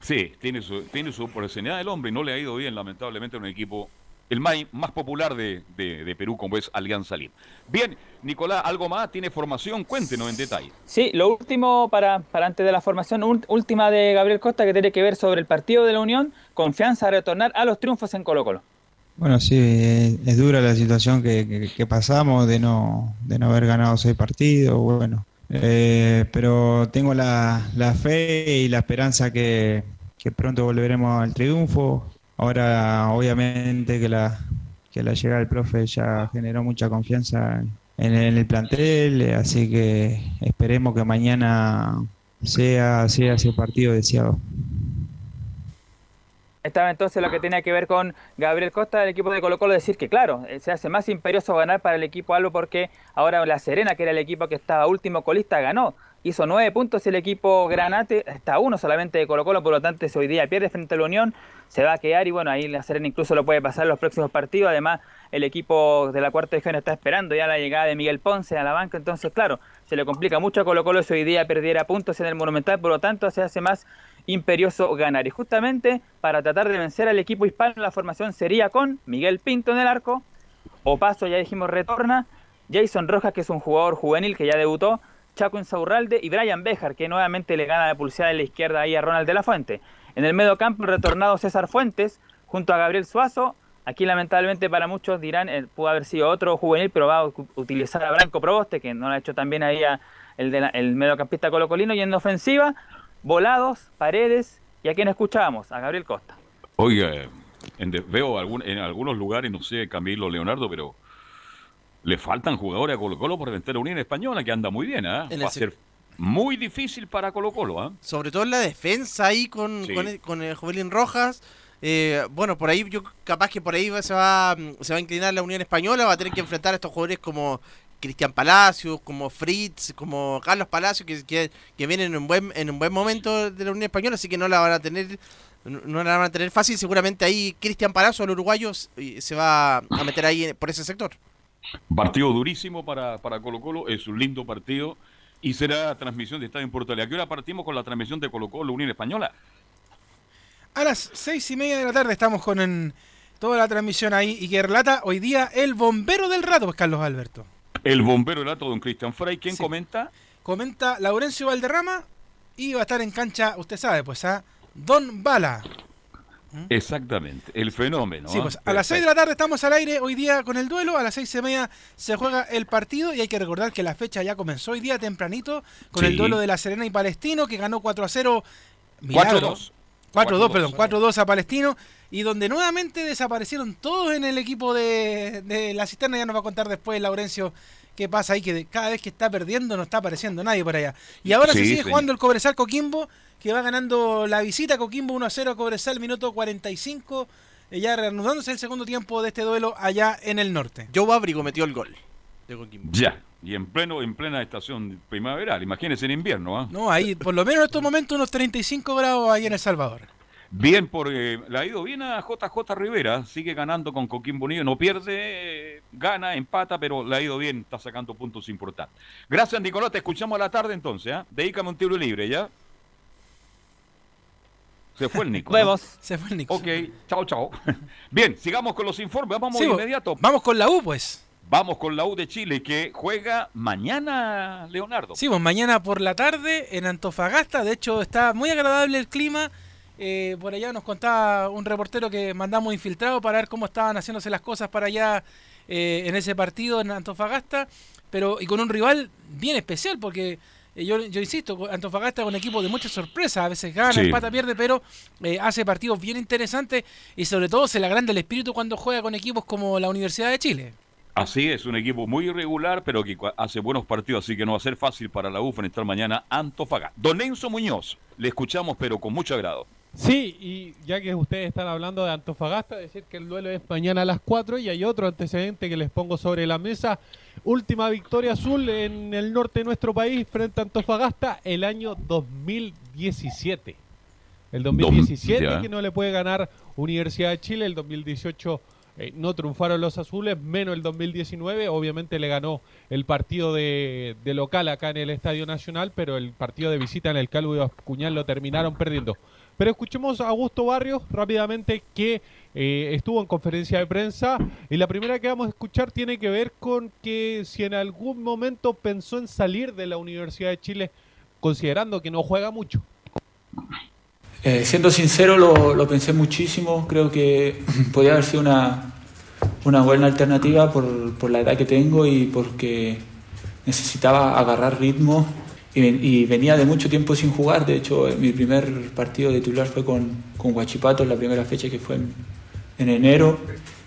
Sí, tiene su, tiene su oportunidad el hombre y no le ha ido bien, lamentablemente, en un equipo el más, más popular de, de- de Perú, como es Alianza Lima. Bien, Nicolás, ¿algo más? ¿Tiene formación? Cuéntenos en detalle. Sí, lo último para, para antes de la formación, última de Gabriel Costa que tiene que ver sobre el partido de la Unión, confianza a retornar a los triunfos en Colo Colo. Bueno, sí, es, dura la situación que, pasamos de no, de no haber ganado seis partidos, bueno, eh, pero tengo la, fe y la esperanza que, que pronto volveremos al triunfo. Ahora, obviamente que la, que la llegada del profe ya generó mucha confianza en, en el plantel, eh, así que esperemos que mañana sea, sea ese partido deseado. Estaba entonces lo que tenía que ver con Gabriel Costa del equipo de Colo Colo, decir que claro, eh, se hace más imperioso ganar para el equipo algo porque ahora La Serena, que era el equipo que estaba último colista, ganó. Hizo nueve puntos el equipo Granate, está uno solamente de Colo Colo, por lo tanto hoy día pierde frente a la Unión, se va a quedar y bueno, ahí la Serena incluso lo puede pasar en los próximos partidos, además el equipo de la cuarta región está esperando ya la llegada de Miguel Ponce a la banca, entonces claro, se le complica mucho a Colo Colo si hoy día perdiera puntos en el Monumental, por lo tanto se hace más imperioso ganar. Y justamente para tratar de vencer al equipo hispano, la formación sería con Miguel Pinto en el arco, Opaso ya dijimos retorna, Jason Rojas que es un jugador juvenil que ya debutó, Chaco Insaurralde y Brian Bejar que nuevamente le gana la pulsada de la izquierda ahí a Ronald de la Fuente. En el medio campo retornado César Fuentes junto a Gabriel Suazo. Aquí lamentablemente para muchos dirán eh, pudo haber sido otro juvenil, pero va a utilizar a Branco Proboste, que no lo ha hecho también ahí el, de el mediocampista colocolino. Y en ofensiva, Volados, Paredes y a quien escuchábamos, a Gabriel Costa. Oiga, veo algún, en algunos lugares, no sé, Camilo, Leonardo, pero le faltan jugadores a Colo Colo por vencer a Unión Española, que anda muy bien, ¿ah? Va a ser muy difícil para Colo Colo, ¿ah? Sobre todo en la defensa ahí con, con, el, Jovelín Rojas. Eh, bueno, por ahí yo capaz que por ahí se va, se va a inclinar la Unión Española, va a tener que enfrentar a estos jugadores como Cristian Palacios, como Fritz, como Carlos Palacios, que, que, vienen en un buen en un buen momento de la Unión Española, así que no la van a tener no la van a tener fácil. Seguramente ahí Cristian Palacios, el uruguayo, se va a meter ahí por ese sector. Partido durísimo para, para Colo Colo, es un lindo partido y será transmisión de Estadio en Portal. ¿A qué hora partimos con la transmisión de Colo Colo Unión Española? A las seis y media de la tarde estamos con toda la transmisión ahí y que relata hoy día el bombero del rato, pues Carlos Alberto. El bombero del rato, don Cristian Frey. ¿Quién comenta? Comenta Laurencio Valderrama y va a estar en cancha, usted sabe, pues a Don Bala. ¿Mm? Exactamente, el fenómeno. Sí, ¿ah? pues a las 6 de la tarde estamos al aire hoy día con el duelo, a las seis y media se juega el partido y hay que recordar que la fecha ya comenzó hoy día tempranito con el duelo de la Serena y Palestino que ganó 4 a 0. 4-2. 4-2, perdón, 4-2 a Palestino y donde nuevamente desaparecieron todos en el equipo de, de, la cisterna, ya nos va a contar después Laurencio qué pasa ahí, que cada vez que está perdiendo no está apareciendo nadie por allá. Y ahora se sigue jugando el Cobresal Coquimbo, que va ganando la visita Coquimbo 1 0 a Cobresal, minuto 45, eh, ya reanudándose el segundo tiempo de este duelo allá en el norte. Joe Abrigo metió el gol de Coquimbo. Ya. Y en pleno en plena estación primaveral, imagínense en invierno. ¿ah? No, ahí por lo menos en estos momentos unos 35 grados ahí en El Salvador. Bien, porque eh, le ha ido bien a JJ Rivera, sigue ganando con Coquimbo Unido, no pierde, gana, empata, pero le ha ido bien, está sacando puntos importantes. Gracias, Nicolás, te escuchamos a la tarde entonces, ¿eh? Dedícame un tiro libre, ¿ya? Se fue el Nico. Vemos. Se fue el Nico. Ok, chao, chao. Bien, sigamos con los informes. Vamos de inmediato. Vamos con la U, pues. Vamos con la U de Chile que juega mañana, Leonardo. Sí, pues mañana por la tarde en Antofagasta. De hecho, está muy agradable el clima. Eh, por allá nos contaba un reportero que mandamos infiltrado para ver cómo estaban haciéndose las cosas para allá eh, en ese partido en Antofagasta. Pero y con un rival bien especial porque eh, yo, yo insisto, Antofagasta es un equipo de mucha sorpresa, a veces gana, empata, pierde, pero eh, hace partidos bien interesantes y sobre todo se le agranda el espíritu cuando juega con equipos como la Universidad de Chile. Así es, un equipo muy irregular, pero que hace buenos partidos, así que no va a ser fácil para la UFA estar mañana Antofagasta. Don Enzo Muñoz, le escuchamos, pero con mucho agrado. Sí, y ya que ustedes están hablando de Antofagasta, decir que el duelo es mañana a las 4 y hay otro antecedente que les pongo sobre la mesa. Última victoria azul en el norte de nuestro país frente a Antofagasta el año 2017. El 2017 que no le puede ganar Universidad de Chile, el 2018 eh, no triunfaron los azules, menos el 2019, obviamente le ganó el partido de, local acá en el Estadio Nacional, pero el partido de visita en el Calvo Cuñal lo terminaron perdiendo. Pero escuchemos a Augusto Barrios rápidamente que eh, estuvo en conferencia de prensa y la primera que vamos a escuchar tiene que ver con que si en algún momento pensó en salir de la Universidad de Chile considerando que no juega mucho. Eh, siendo sincero, lo, pensé muchísimo. Creo que podría haber sido una, una buena alternativa por, por, la edad que tengo y porque necesitaba agarrar ritmo. Y, y, venía de mucho tiempo sin jugar. De hecho, mi primer partido de titular fue con, con Huachipato, la primera fecha que fue en, en enero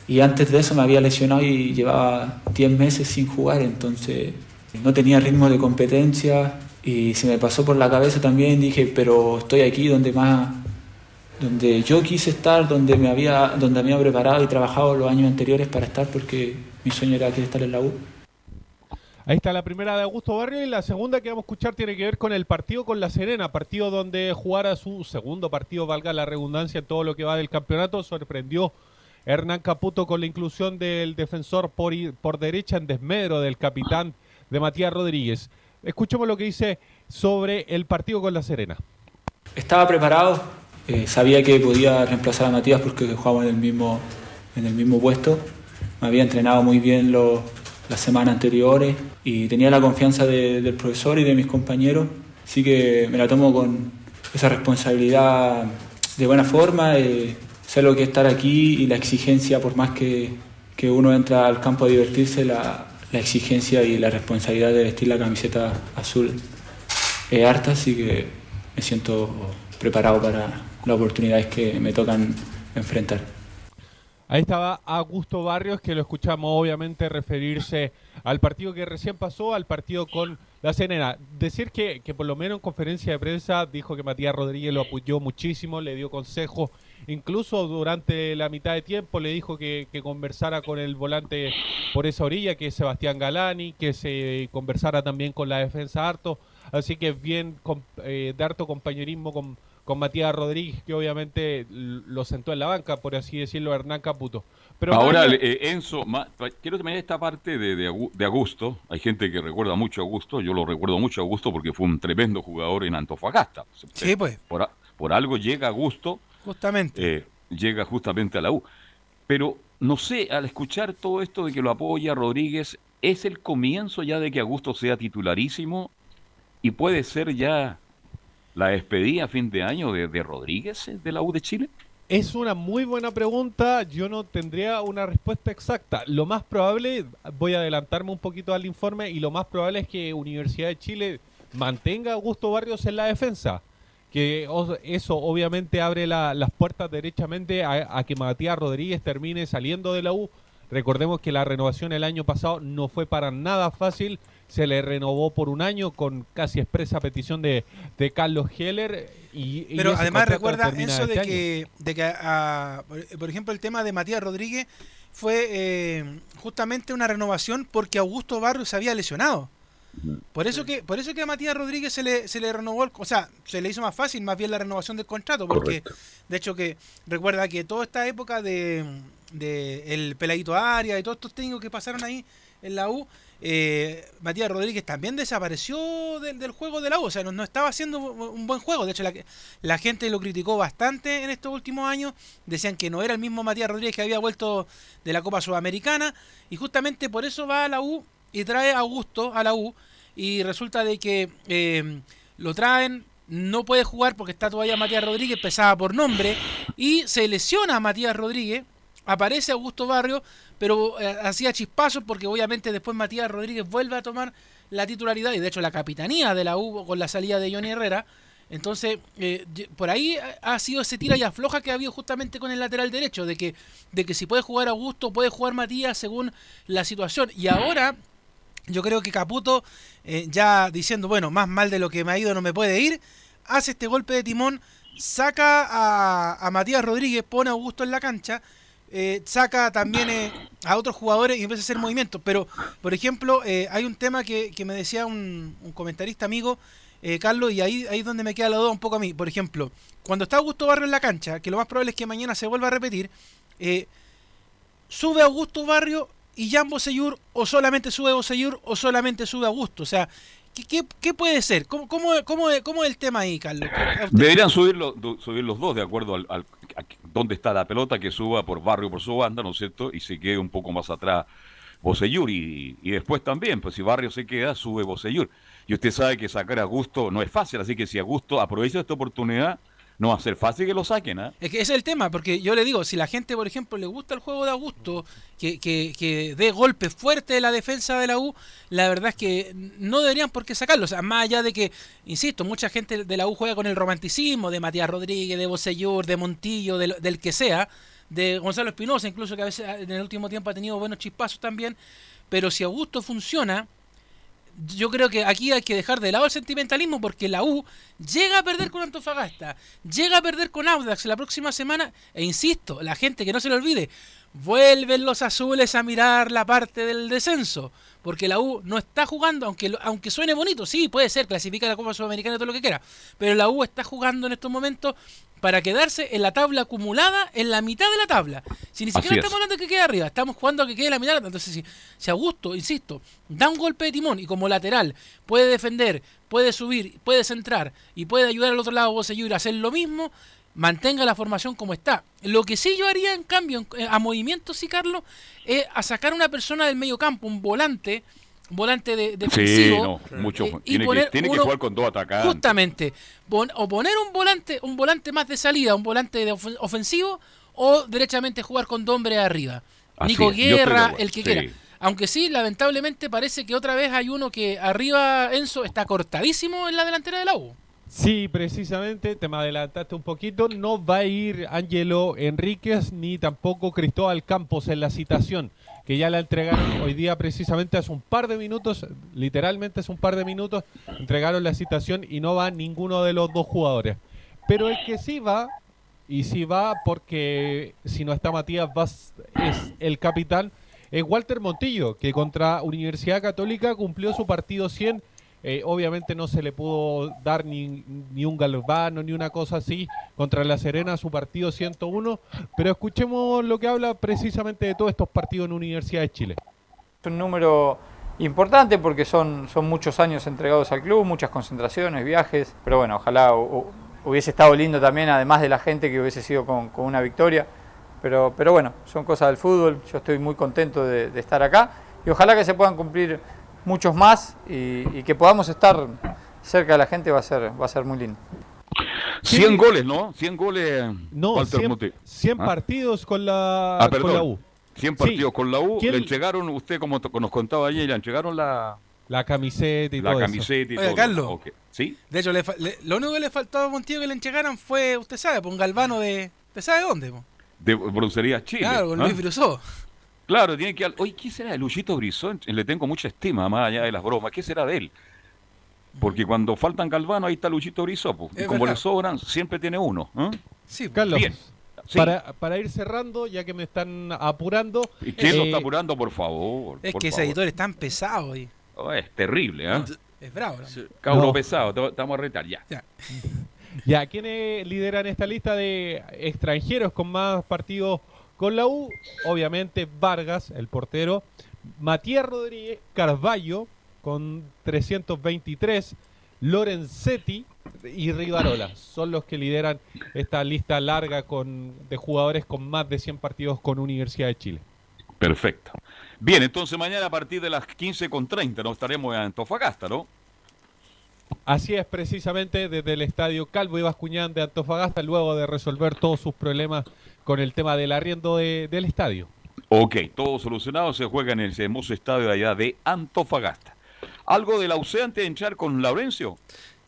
y antes de eso me había lesionado y llevaba 10 meses sin jugar, entonces no tenía ritmo de competencia y se me pasó por la cabeza también, dije, pero estoy aquí donde más donde yo quise estar, donde me había donde me había preparado y trabajado los años anteriores para estar porque mi sueño era estar en la U. Ahí está la primera de Augusto Barrio y la segunda que vamos a escuchar tiene que ver con el partido con La Serena, partido donde jugara su segundo partido, valga la redundancia, en todo lo que va del campeonato. Sorprendió Hernán Caputo con la inclusión del defensor por, por derecha en desmedro del capitán de Matías Rodríguez. Escuchemos lo que dice sobre el partido con La Serena. Estaba preparado, eh, sabía que podía reemplazar a Matías porque jugábamos en el mismo, en el mismo puesto. Me había entrenado muy bien los- las semanas anteriores y tenía la confianza de- del profesor y de mis compañeros. Así que me la tomo con esa responsabilidad de buena forma. eh, sé lo que es estar aquí y la exigencia, por más que, que uno entra al campo a divertirse, la, la exigencia y la responsabilidad de vestir la camiseta azul es harta, así que me siento preparado para las oportunidades que me tocan enfrentar. Ahí estaba Augusto Barrios, que lo escuchamos obviamente referirse al partido que recién pasó, al partido con la Serena. Decir que, que por lo menos en conferencia de prensa dijo que Matías Rodríguez lo apoyó muchísimo, le dio consejos, incluso durante la mitad de tiempo le dijo que, conversara con el volante por esa orilla, que es Sebastián Galani, que se conversara también con la defensa harto. Así que bien eh, de harto compañerismo con, con Matías Rodríguez, que obviamente lo sentó en la banca, por así decirlo, Hernán Caputo. Pero Ahora, eh, Enzo, ma- quiero terminar esta parte de, de, Augusto. Hay gente que recuerda mucho a Augusto. Yo lo recuerdo mucho a Augusto porque fue un tremendo jugador en Antofagasta. Sí, pues. Por algo llega Augusto, Justamente. eh, llega justamente a la U. Pero no sé, al escuchar todo esto de que lo apoya Rodríguez, ¿es el comienzo ya de que Augusto sea titularísimo? ¿Y puede ser ya la despedida a fin de año de, Rodríguez eh, de la U de Chile? Es una muy buena pregunta, yo no tendría una respuesta exacta. Lo más probable, voy a adelantarme un poquito al informe, y lo más probable es que Universidad de Chile mantenga a Augusto Barrios en la defensa. Que eso obviamente abre la- las puertas derechamente a que Matías Rodríguez termine saliendo de la U. Recordemos que la renovación el año pasado no fue para nada fácil. Se le renovó por un año con casi expresa petición de, de Carlos Heller. Y, Pero además recuerda eso de este que, de que ah, por- por ejemplo, el tema de Matías Rodríguez fue eh, justamente una renovación porque Augusto Barrios se había lesionado. Por eso que por eso que a Matías Rodríguez se le, se le renovó, el, o sea, se le hizo más fácil más bien la renovación del contrato, porque de hecho que recuerda que toda esta época de, de el Peladito Arias y todos estos técnicos que pasaron ahí en la U, eh, Matías Rodríguez también desapareció del, juego de la U, o sea, no, estaba haciendo un buen juego, de hecho la, la gente lo criticó bastante en estos últimos años, decían que no era el mismo Matías Rodríguez que había vuelto de la Copa Sudamericana, y justamente por eso va a la U y trae a Augusto a la U, y resulta de que eh, lo traen, no puede jugar porque está todavía Matías Rodríguez, pesaba por nombre, y se lesiona a Matías Rodríguez, aparece Augusto Barrio, pero eh, hacía chispazos porque obviamente después Matías Rodríguez vuelve a tomar la titularidad y de hecho la capitanía de la U con la salida de Johnny Herrera. Entonces, eh, por ahí ha sido ese tira y afloja que ha habido justamente con el lateral derecho, de que, de que si puede jugar Augusto, puede jugar Matías según la situación. Y ahora, yo creo que Caputo, eh, ya diciendo, bueno, más mal de lo que me ha ido no me puede ir, hace este golpe de timón, saca a, a Matías Rodríguez, pone a Augusto en la cancha, eh, saca también eh, a otros jugadores y empieza a hacer movimientos. Pero, por ejemplo, eh, hay un tema que, que me decía un, comentarista amigo, Carlos, y ahí, ahí es donde me queda la duda un poco a mí. Por ejemplo, cuando está Augusto Barrio en la cancha, que lo más probable es que mañana se vuelva a repetir, sube Augusto Barrio y Jan Bosellur, o solamente sube Bosellur, o solamente sube Augusto. O sea, ¿qué, qué, puede ser? ¿Cómo, cómo, cómo, cómo es el tema ahí, Carlos? Deberían subir los, do- subir los dos de acuerdo al, al- a dónde está la pelota, que suba por barrio por su banda, ¿no es cierto? Y se quede un poco más atrás Bosellur. Y, y después también, pues si Barrio se queda, sube Bosellur. Y usted sabe que sacar a Gusto no es fácil, así que si a Gusto aprovecha esta oportunidad, no va a ser fácil que lo saquen, ¿ah? Es que ese es el tema, porque yo le digo, si la gente, por ejemplo, le gusta el juego de Augusto, que, que, que dé golpes fuertes de la defensa de la U, la verdad es que no deberían por qué sacarlo. O sea, más allá de que, insisto, mucha gente de la U juega con el romanticismo de Matías Rodríguez, de Bosellur, de Montillo, del, del que sea, de Gonzalo Espinosa, incluso que a veces en el último tiempo ha tenido buenos chispazos también. Pero si Augusto funciona, yo creo que aquí hay que dejar de lado el sentimentalismo porque la U llega a perder con Antofagasta, llega a perder con Audax la próxima semana e insisto, la gente que no se le olvide, vuelven los azules a mirar la parte del descenso, porque la U no está jugando, aunque, aunque suene bonito, sí, puede ser, clasifica la Copa Sudamericana, todo lo que quiera, pero la U está jugando en estos momentos para quedarse en la tabla acumulada en la mitad de la tabla. Si ni siquiera estamos hablando de que quede arriba, estamos jugando a que quede en la mitad. Entonces, si, si Augusto, insisto, da un golpe de timón y como lateral puede defender, puede subir, puede centrar y puede ayudar al otro lado a hacer lo mismo, mantenga la formación como está. Lo que sí yo haría, en cambio, a movimientos, sí, Carlos, es a sacar una persona del medio campo, un volante, volante de, defensivo. Sí, no, mucho. Eh, tiene, que, tiene que, jugar con dos atacantes. Justamente. o poner un volante, un volante más de salida, un volante de ofensivo, o derechamente jugar con dos hombres arriba. Nico Guerra, el que quiera. Aunque sí, lamentablemente parece que otra vez hay uno que arriba, Enzo, está cortadísimo en la delantera del la Sí, precisamente, te me adelantaste un poquito. No va a ir Ángelo Enríquez ni tampoco Cristóbal Campos en la citación que ya la entregaron hoy día precisamente hace un par de minutos, literalmente hace un par de minutos, entregaron la citación y no va ninguno de los dos jugadores. Pero el que sí va, y sí va porque si no está Matías Vaz, es el capitán, es Walter Montillo, que contra Universidad Católica cumplió su partido 100 eh, obviamente no se le pudo dar ni, ni un galvano ni una cosa así contra La Serena, su partido 101, pero escuchemos lo que habla precisamente de todos estos partidos en Universidad de Chile. Es un número importante porque son, son muchos años entregados al club, muchas concentraciones, viajes, pero bueno, ojalá hubiese estado lindo también, además de la gente que hubiese sido con, una victoria. Pero, pero bueno, son cosas del fútbol, yo estoy muy contento de estar acá y ojalá que se puedan cumplir muchos más y, que podamos estar cerca de la gente va a ser, va a ser muy lindo. 100 goles, ¿no? 100 goles. No, 100, ¿Ah? partidos con la, ah, con la U. 100 partidos con la U. Le entregaron, usted como nos contaba ayer, le entregaron la... La camiseta y la todo camiseta y Oye, todo. Carlos. ¿Sí? De hecho, lo único que le faltó a Montillo que le entregaran fue, usted sabe, un galvano de... ¿Usted sabe dónde? De Broncería Chile. Claro, con Luis ¿ah? Claro, tiene que. Oye, ¿qué será de Luchito Brizón? Le tengo mucha estima, más allá de las bromas. ¿Qué será de él? Porque cuando faltan Galvano, ahí está Luchito Brizón. Y como le sobran, siempre tiene uno. ¿eh? Sí, Carlos. Bien. Para, para, ir cerrando, ya que me están apurando. ¿Y quién lo está apurando, por favor? Es que ese editor es tan pesado. Y... Oh, es terrible, ¿eh? Es bravo. ¿no? pesado, estamos a retar, ya. Ya. ya, ¿quiénes lideran esta lista de extranjeros con más partidos con la U, obviamente Vargas, el portero, Matías Rodríguez, Carballo con 323, Lorenzetti y Rivarola son los que lideran esta lista larga con, de jugadores con más de 100 partidos con Universidad de Chile. Perfecto. Bien, entonces mañana a partir de las 15.30 nos estaremos en Antofagasta, ¿no? Así es, precisamente desde el estadio Calvo y Bascuñán de Antofagasta, luego de resolver todos sus problemas con el tema del arriendo del estadio. Ok, todo solucionado, se juega en el hermoso estadio de allá de Antofagasta. ¿Algo de la UCE antes de entrar con Laurencio?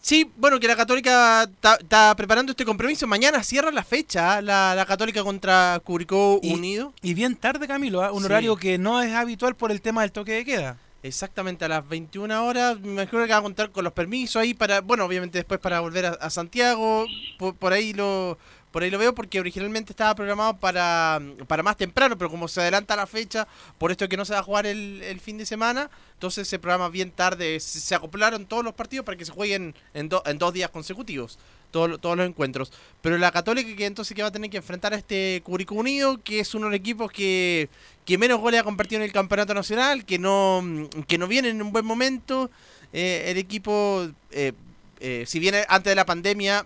Sí, bueno, que la Católica está preparando este compromiso. Mañana cierra la fecha, la, Católica contra Curicó Unido. Y bien tarde, Camilo, ¿ah? un horario que no es habitual por el tema del toque de queda. Exactamente, a las 21 horas. Me imagino que va a contar con los permisos ahí para, bueno, obviamente después para volver a, Santiago. por, ahí lo, por ahí lo veo porque originalmente estaba programado para, para más temprano, pero como se adelanta la fecha, por esto que no se va a jugar el, fin de semana, entonces se programa bien tarde. Se, acoplaron todos los partidos para que se jueguen en, en dos días consecutivos. Todos los encuentros. Pero la Católica que entonces que va a tener que enfrentar a este Curicó Unido, que es uno de los equipos que, que menos goles ha compartido en el campeonato nacional, que no, que no viene en un buen momento. Eh, el equipo, eh, eh, si bien antes de la pandemia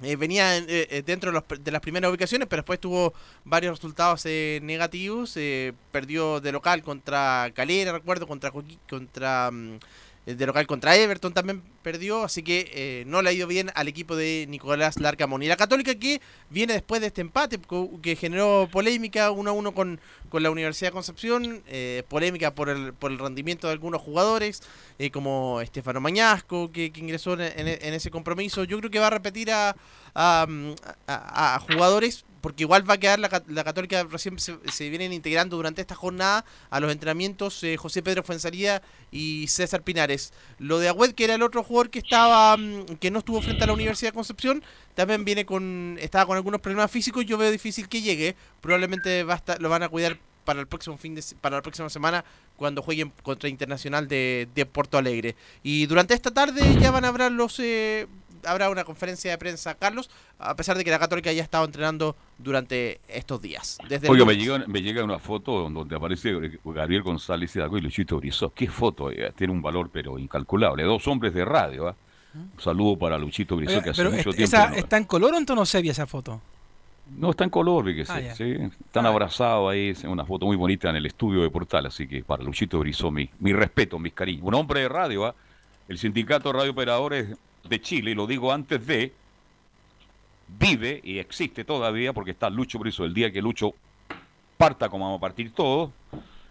eh, venía eh, eh, dentro de, las primeras ubicaciones, pero después tuvo varios resultados negativos. perdió de local contra Calera, recuerdo, contra, contra mm, de local contra Everton también perdió, así que no le ha ido bien al equipo de Nicolás Larcamón. Y la Católica que viene después de este empate, que generó polémica 1 a 1 con, con la Universidad de Concepción, polémica por el, por el rendimiento de algunos jugadores, como Estefano Mañasco, que, ingresó en, ese compromiso. Yo creo que va a repetir a, a, jugadores porque igual va a quedar la, la Católica, recién se, vienen integrando durante esta jornada a los entrenamientos eh, José Pedro Fuensalía y César Pinares. Lo de Agüed, que era el otro jugador que estaba mm, que no estuvo frente a la Universidad de Concepción, también viene con estaba con algunos problemas físicos, yo veo difícil que llegue, probablemente va a estar- lo van a cuidar para el próximo fin de para la próxima semana cuando jueguen contra Internacional de, de Porto Alegre. Y durante esta tarde ya van a haber los eh, habrá una conferencia de prensa, Carlos, a pesar de que la Católica ya ha estado entrenando durante estos días. Desde Oiga, me llega, me llega una foto donde aparece Gabriel González Hidalgo y Luchito Brizó. ¿Qué foto? eh? Tiene un valor pero incalculable. Dos hombres de radio. ¿ah? Un saludo para Luchito Brizó, Oiga, que hace mucho tiempo. esa, no- ¿está en color o en tono sepia esa foto? No, está en color, fíjese. Ah, sí. Están abrazados ahí, es una foto muy bonita en el estudio de Portal, así que para Luchito Brizó, mi, mi respeto, mis cariños. Un hombre de radio, ¿ah? el Sindicato de Radio Operadores de Chile, y lo digo antes de, vive y existe todavía porque está Lucho Brizó. El día que Lucho parta como vamos a partir todos,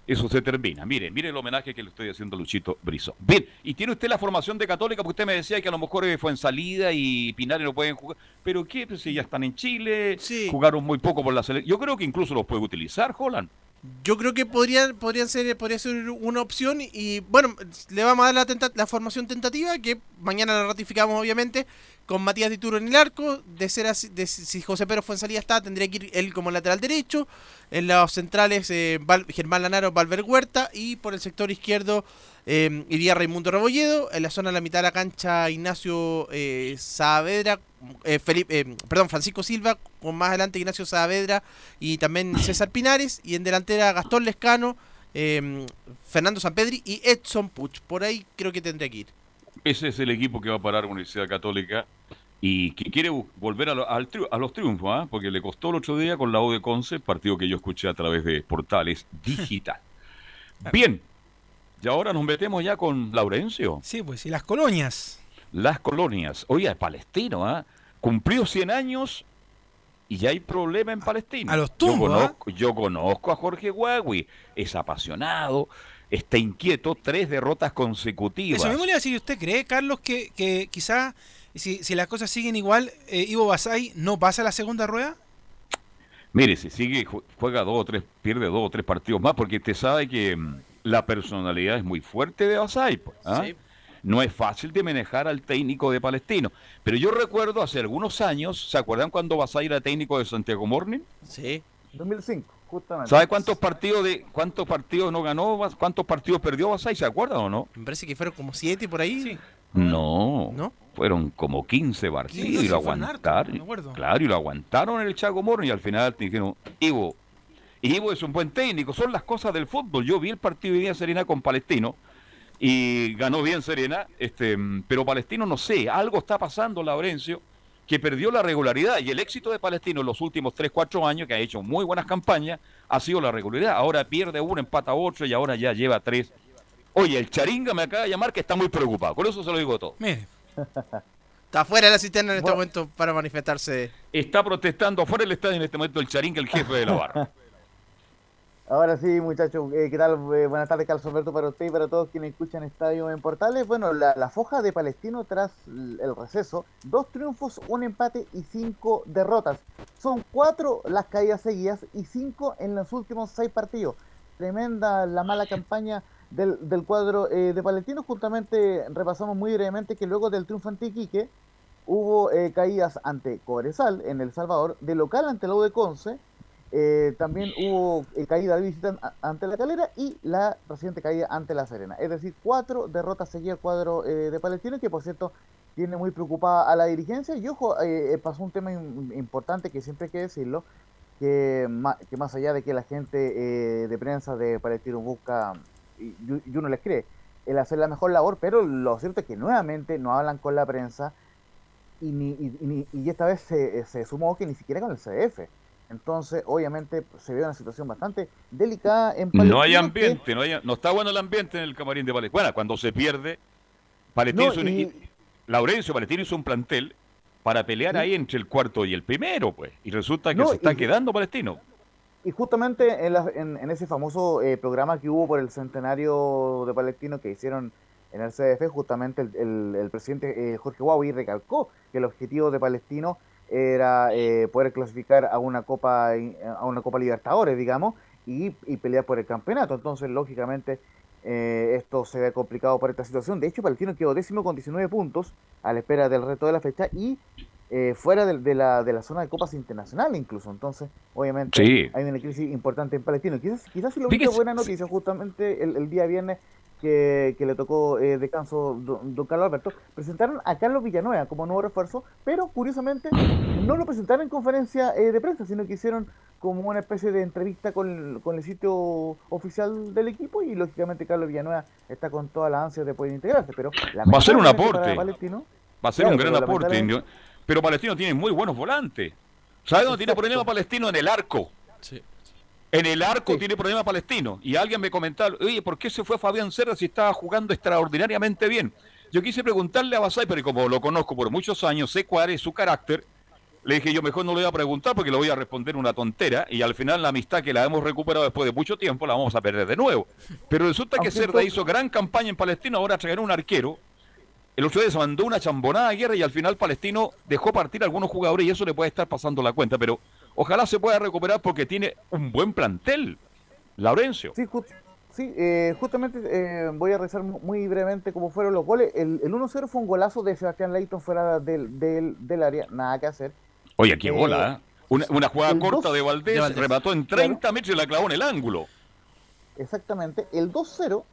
eso se termina. Mire, mire el homenaje que le estoy haciendo a Luchito Brizó. Bien, y tiene usted la formación de Católica, porque usted me decía que a lo mejor eh, fue en salida y Pinares no pueden jugar. Pero ¿qué? Pues si ya están en Chile, jugaron muy poco por la selección. Yo creo que incluso los puede utilizar, Holland. Yo creo que podrían, podrían ser, podría ser una opción y bueno, le vamos a dar la, tenta- la formación tentativa que mañana la ratificamos obviamente con Matías Dituro en el arco, de ser así, de, si José Pedro Fuensalía está, tendría que ir él como lateral derecho, en los centrales eh, Germán Lanaro, Valver Huerta. Y por el sector izquierdo eh, iría Raimundo Rebolledo, en la zona de la mitad de la cancha Ignacio eh, Saavedra, eh, Felipe, eh, perdón, Francisco Silva, con más adelante Ignacio Saavedra y también César Pinares, y en delantera Gastón Lescano, eh, Fernando Sampedri y Edson Puch. Por ahí creo que tendría que ir. Ese es el equipo que va a parar Universidad Católica y que quiere volver a, lo- al triu- a los triunfos, ¿ah? porque le costó el otro día con la U de Conce, partido que yo escuché a través de portales digital. Bien, y ahora nos metemos ya con Laurencio. Sí, pues, y las colonias. Las colonias. Oye, Palestino, ¿ah? Cumplió 100 años y ya hay problema en Palestina. A los yo, tumbos, ¿ah? conozco, yo conozco a Jorge Huawei, es apasionado, está inquieto, tres derrotas consecutivas. Eso mismo le decir, ¿usted cree, Carlos, que, que quizá si, si las cosas siguen igual, eh, Ivo Basay no pasa a la segunda rueda? Mire, si sigue, ju- juega dos o tres, pierde dos o tres partidos más, porque usted sabe que mm, la personalidad es muy fuerte de Basay. pues, ¿ah? Sí. No es fácil de manejar al técnico de Palestino. Pero yo recuerdo hace algunos años, ¿se acuerdan cuando Basay era técnico de Santiago Morning? Sí. 2005, justamente. ¿Sabe cuántos partidos de cuántos partidos no ganó, Bas- cuántos partidos perdió Basay? ¿Se acuerdan o no? Me parece que fueron como siete por ahí. No, ¿No? fueron como 15 partidos 15, y lo sí, aguantaron. me acuerdo. claro, y lo aguantaron en el Chaco Morro y al final te dijeron, Ivo, Ivo es un buen técnico, son las cosas del fútbol. Yo vi el partido de día Serena con Palestino y ganó bien Serena, este, pero Palestino no sé, algo está pasando, Laurencio, que perdió la regularidad y el éxito de Palestino en los últimos 3, 4 años, que ha hecho muy buenas campañas, ha sido la regularidad. Ahora pierde uno, empata otro y ahora ya lleva tres. Oye, el Charinga me acaba de llamar que está muy preocupado, con eso se lo digo todo. Mire. Está fuera de la cisterna en este momento para manifestarse. Está protestando afuera del estadio en este momento el Charinga, el jefe de la barra. Ahora sí, muchachos, eh, ¿qué tal? Eh, buenas tardes, Carlos Alberto, para usted y para todos quienes escuchan Estadio en Portales. Bueno, la, la foja de Palestino tras el receso, dos triunfos, un empate y cinco derrotas. Son cuatro las caídas seguidas y cinco en los últimos seis partidos. Tremenda la mala campaña del, del cuadro eh, de Palestino. Justamente repasamos muy brevemente que luego del triunfo ante Iquique, hubo eh, caídas ante Cobresal en El Salvador, de local ante la U de Conce, eh, también hubo eh, caída de visita a- ante la Calera y la reciente caída ante la Serena. Es decir, cuatro derrotas seguidas al cuadro eh, de Palestino, que por cierto tiene muy preocupada a la dirigencia. Y ojo, eh, eh, pasó un tema im- importante que siempre hay que decirlo, que, ma- que más allá de que la gente de prensa de Palestino busca, y, y uno les cree, el hacer la mejor labor, pero lo cierto es que nuevamente no hablan con la prensa y, ni, y, y ni- y esta vez se, se sumó que ni siquiera con el CDF. Entonces, obviamente, pues, se ve una situación bastante delicada en No hay que- ambiente, no, hay, no está bueno el ambiente en el camarín de Palestino. Bueno, cuando se pierde, No, un- y- Laurencio Palestino hizo un plantel para pelear ahí entre el cuarto y el primero, pues. Y resulta que No, se está y- quedando Palestino. Y justamente en, la- en- en ese famoso eh, programa que hubo por el centenario de Palestino que hicieron en el CDF, justamente el, el- el presidente eh, Jorge Huawei recalcó que el objetivo de Palestino era eh, poder clasificar a una Copa a una Copa Libertadores, digamos, y, y pelear por el campeonato. Entonces, lógicamente, eh, esto se ve complicado por esta situación. De hecho, Palestino quedó décimo con 19 puntos a la espera del resto de la fecha y eh, fuera de, de, la, de la zona de copas internacionales incluso. Entonces, obviamente, hay una crisis importante en Palestino. Quizás, quizás si lo único buena noticia justamente el, el, día viernes que, que le tocó eh, descanso don, don, Carlos Alberto, presentaron a Carlos Villanueva como nuevo refuerzo, pero curiosamente no lo presentaron en conferencia eh, de prensa, sino que hicieron como una especie de entrevista con, con, el sitio oficial del equipo y lógicamente Carlos Villanueva está con toda la ansia de poder integrarse, pero va a ser un aporte. Va a ser claro, un gran aporte. Pero Palestino tiene muy buenos volantes. ¿Sabe dónde tiene problema Palestino? En el arco. Sí. En el arco sí. tiene problema Palestino. Y alguien me comentaba, oye, ¿por qué se fue Fabián Serra si estaba jugando extraordinariamente bien? Yo quise preguntarle a Basay, pero como lo conozco por muchos años, sé cuál es su carácter, le dije yo mejor no le voy a preguntar porque le voy a responder una tontera y al final la amistad que la hemos recuperado después de mucho tiempo la vamos a perder de nuevo. Pero resulta que Cerda hizo gran campaña en Palestino, ahora traerá un arquero el otro día se mandó una chambonada de guerra y al final Palestino dejó partir a algunos jugadores y eso le puede estar pasando la cuenta, pero ojalá se pueda recuperar porque tiene un buen plantel, Laurencio. Sí, eh, justamente eh, voy a rezar muy brevemente cómo fueron los goles. El, el 1-0 fue un golazo de Sebastián Leighton fuera del, del, del área, nada que hacer. Oye, qué bola, ¿eh? Una, una jugada corta dos, de, Valdés, de, Valdés, remató en 30 claro. metros y la clavó en el ángulo. Exactamente. El 2-0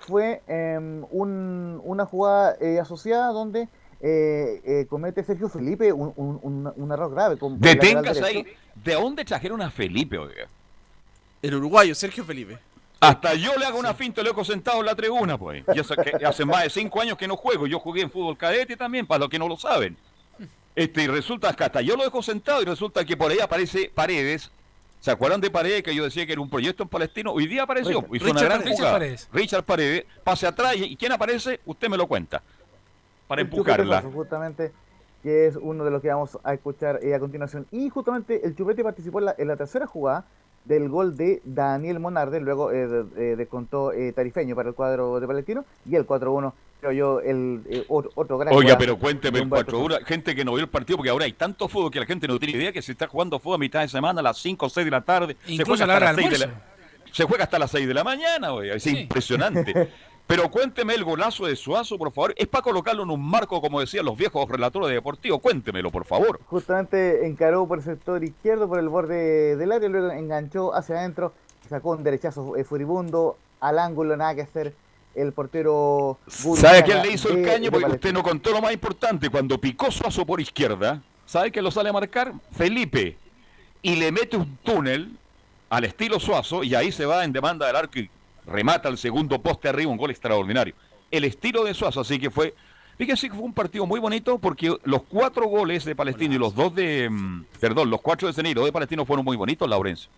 fue eh, un, una jugada eh, asociada donde eh, eh, comete Sergio Felipe un, un, un error grave. Con, Deténgase ahí. ¿De dónde trajeron a Felipe, oiga? El uruguayo, Sergio Felipe. Hasta yo le hago una finta, le he sentado en la tribuna, pues. Y eso que hace más de cinco años que no juego. Yo jugué en fútbol cadete también, para los que no lo saben. Este, y resulta que hasta yo lo dejo sentado y resulta que por ahí aparece Paredes, ¿Se acuerdan de Paredes que yo decía que era un proyecto en Palestino? Hoy día apareció, Richard, hizo una gran Richard jugada. Paredes. Richard Paredes, pase atrás y ¿quién aparece? Usted me lo cuenta. Para empujarla. Justamente, que es uno de los que vamos a escuchar eh, a continuación. Y justamente el Chupete participó en la, en la tercera jugada del gol de Daniel Monarde, luego eh, descontó eh, Tarifeño para el cuadro de Palestino y el 4-1 creo yo el eh, otro, otro, gran Oiga, pero cuénteme el 4-1, gente que no vio el partido porque ahora hay tanto fútbol que la gente no tiene idea que se está jugando fútbol a mitad de semana a las 5 o 6 de la tarde, Incluso se juega, hasta a las 6 de la, se juega hasta las 6 de la mañana, oiga, es sí. impresionante. Pero cuénteme el golazo de Suazo, por favor. Es para colocarlo en un marco, como decían los viejos relatores deportivos. Cuéntemelo, por favor. Justamente encaró por el sector izquierdo, por el borde del área, luego enganchó hacia adentro, sacó un derechazo eh, furibundo al ángulo, nada que hacer el portero. ¿Sabe quién le hizo el caño? Porque usted no contó lo más importante. Cuando picó Suazo por izquierda, ¿sabe quién lo sale a marcar? Felipe. Y le mete un túnel al estilo Suazo y ahí se va en demanda del arco y remata el segundo poste arriba, un gol extraordinario. El estilo de Suazo, así que fue. Fíjense que fue un partido muy bonito porque los cuatro goles de Palestino y los dos de. mm, Perdón, los cuatro de Ceniro de Palestino fueron muy bonitos, Laurencio.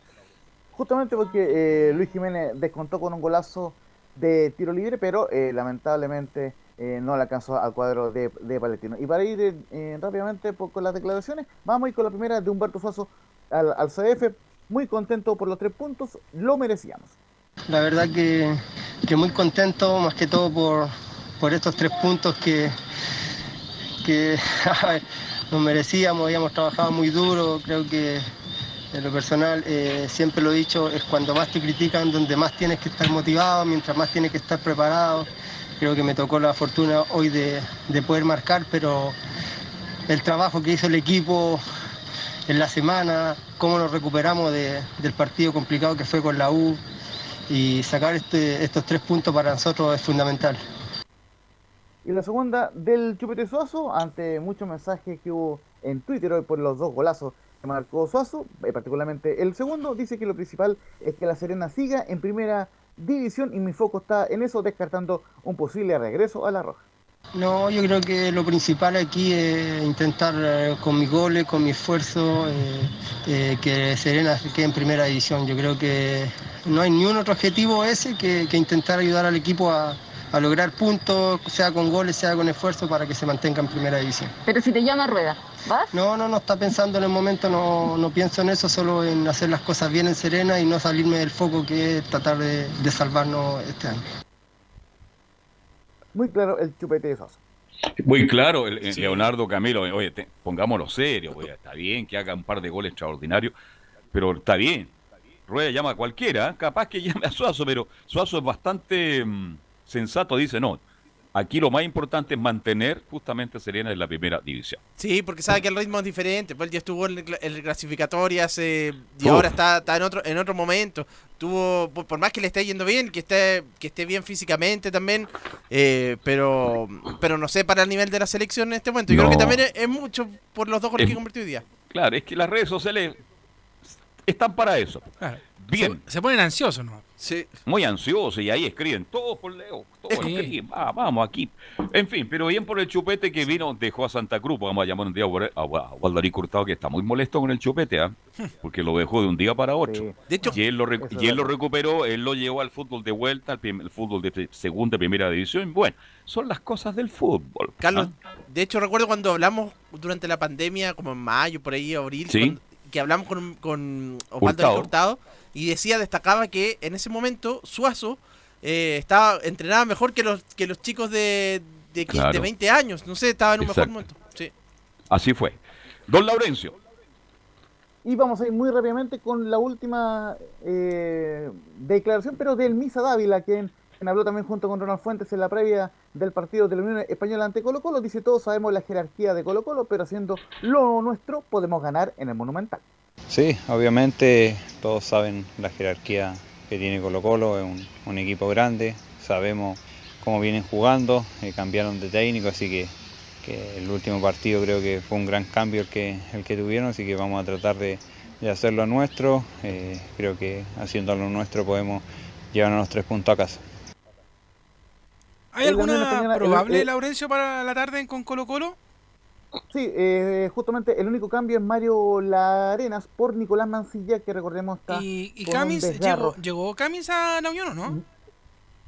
Justamente porque eh, Luis Jiménez descontó con un golazo de tiro libre, pero eh, lamentablemente eh, no le alcanzó al cuadro de, de, Palestino. Y para ir eh, rápidamente por, con las declaraciones, vamos a ir con la primera de Humberto Suazo al, al CDF. Muy contento por los tres puntos, lo merecíamos. La verdad que, que muy contento, más que todo por, estos tres puntos que, nos merecíamos, habíamos trabajado muy duro, creo que en lo personal, eh, siempre lo he dicho, es cuando más te critican, donde más tienes que estar motivado, mientras más tienes que estar preparado. Creo que me tocó la fortuna hoy de, de poder marcar, pero el trabajo que hizo el equipo en la semana, cómo nos recuperamos de, del partido complicado que fue con la U y sacar este, estos tres puntos para nosotros es fundamental. Y la segunda del Chupete Suazo, ante muchos mensajes que hubo en Twitter hoy por los dos golazos que marcó Suazo, eh, particularmente el segundo, dice que lo principal es que la Serena siga en primera división y mi foco está en eso, descartando un posible regreso a la Roja. No, yo creo que lo principal aquí es intentar eh, con mis goles, con mi esfuerzo, eh, eh, que Serena quede en primera división. Yo creo que no hay ni un otro objetivo ese que, que intentar ayudar al equipo a, a, lograr puntos, sea con goles, sea con esfuerzo, para que se mantenga en primera división. Pero si te llama Rueda, ¿vas? No, no, no está pensando en el momento, no, no pienso en eso, solo en hacer las cosas bien en Serena y no salirme del foco que es tratar de, de salvarnos este año muy claro el chupete de Sosa. Muy claro, el, el Leonardo Camilo, oye, te- pongámoslo serio, oye, está bien que haga un par de goles extraordinarios, pero está bien. Rueda llama a cualquiera, ¿eh? capaz que llame a Suazo, pero Suazo es bastante mm, sensato, dice, no, aquí lo más importante es mantener justamente a Serena en la primera división. Sí, porque sabe que el ritmo es diferente. Pues él ya estuvo en el, cla- en el clasificatoria hace, y Uf. ahora está, está en otro en otro momento. Tuvo, por, más que le esté yendo bien, que esté que esté bien físicamente también, eh, pero pero no sé para el nivel de la selección en este momento. Yo creo que también es, es mucho por los dos goles Es- que convirtió hoy día. Claro, es que las redes sociales están para eso. Bien. Se, se ponen ansiosos, ¿no? Sí. Muy ansiosos y ahí escriben, todos por Leo, todos Sí. escriben, va, vamos aquí. En fin, pero bien por el chupete que vino, dejó a Santa Cruz, vamos a llamar un día a a Waldarí Curtado, que está muy molesto con el chupete, ¿ah? porque lo dejó de un día para otro. De hecho, y él, lo, y él recuperó, él lo llevó al fútbol de vuelta, al el fútbol de segunda, primera división. Bueno, son las cosas del fútbol. Carlos, ¿ah? de hecho recuerdo cuando hablamos durante la pandemia, como en mayo, por ahí, abril, Sí. cuando- que hablamos con, con Osvaldo Hurtado. Hurtado y decía, destacaba que en ese momento Suazo eh, estaba entrenaba mejor que los que los chicos de, de, 15, Claro. de 20 años, no sé, estaba en un mejor momento. Sí. Así fue. Don Laurencio. Y vamos a ir muy rápidamente con la última eh, declaración, pero del Misa Dávila, quien, quien habló también junto con Ronald Fuentes en la previa del partido de la Unión Española ante Colo Colo. Dice, todos sabemos la jerarquía de Colo Colo, pero haciendo lo nuestro podemos ganar en el Monumental. Sí, obviamente todos saben la jerarquía que tiene Colo Colo, es un, equipo grande, sabemos cómo vienen jugando, eh, cambiaron de técnico, así que, el último partido creo que fue un gran cambio el que, el que tuvieron, así que vamos a tratar de, de hacerlo nuestro, eh, creo que haciendo lo nuestro podemos llevarnos tres puntos a casa. ¿Hay alguna probable, eh, Laurencio, para la tarde con Colo Colo? Sí, eh, justamente el único cambio es Mario Larenas por Nicolás Mancilla, que recordemos está ¿Y, y con un llegó, llegó Camis a la Unión o no?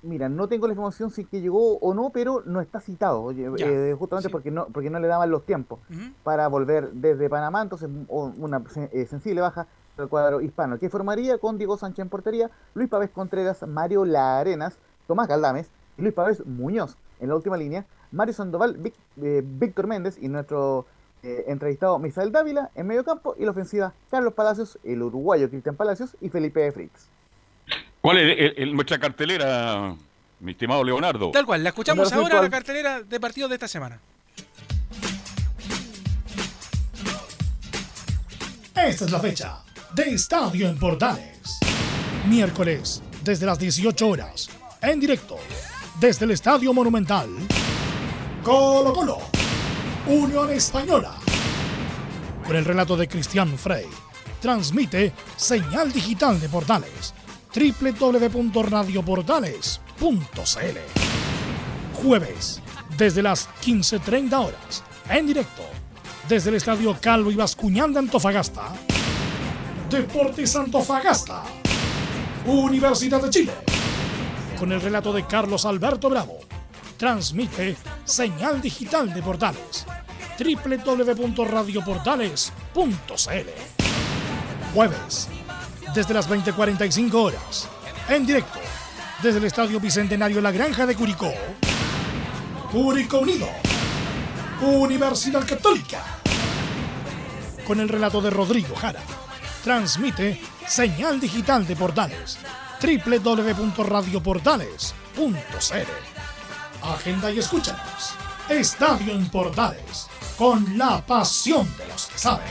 Mira, no tengo la información si que llegó o no, pero no está citado, eh, justamente porque no porque no le daban los tiempos para volver desde Panamá, entonces una eh, sensible baja del cuadro hispano, que formaría con Diego Sánchez en portería, Luis Pavés Contreras, Mario Larenas, Tomás Galdames Luis Pavés Muñoz en la última línea, Mario Sandoval, Vic- eh, Víctor Méndez y nuestro eh, entrevistado Misael Dávila en medio campo y la ofensiva Carlos Palacios, el uruguayo Cristian Palacios y Felipe Fritz. ¿Cuál es el- el- nuestra cartelera, mi estimado Leonardo? Tal cual, la escuchamos ahora respecto la cartelera de partidos de esta semana. Esta es la fecha de Estadio en Portales. Miércoles, desde las 18 horas, en directo, desde el Estadio Monumental. Colo Colo, Unión Española. Con el relato de Cristian Frey. Transmite señal digital de Portales. www.radioportales.cl Jueves, desde las 15.30 horas, en directo, desde el Estadio Calvo y Bascuñán de Antofagasta. Deportes Antofagasta. Universidad de Chile. Con el relato de Carlos Alberto Bravo. Transmite señal digital de Portales. www.radioportales.cl Jueves, desde las 20.45 horas, en directo, desde el Estadio Bicentenario La Granja de Curicó. Curicó Unido. Universidad Católica. Con el relato de Rodrigo Jara. Transmite señal digital de Portales. www.radioportales.cl Agenda y escúchanos. Estadio en Portales. Con la pasión de los que saben.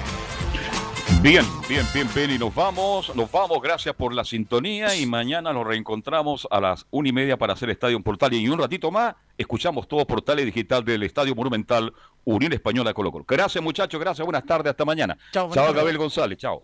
Bien, bien, bien, bien. Y nos vamos, nos vamos. Gracias por la sintonía. Y mañana nos reencontramos a las una y media para hacer Estadio en Portales. Y un ratito más, escuchamos todo Portales Digital del Estadio Monumental Unión Española Colo Colo. Gracias, muchachos. Gracias. Buenas tardes. Hasta mañana. Chao, Chao. Gabriel González. Chao.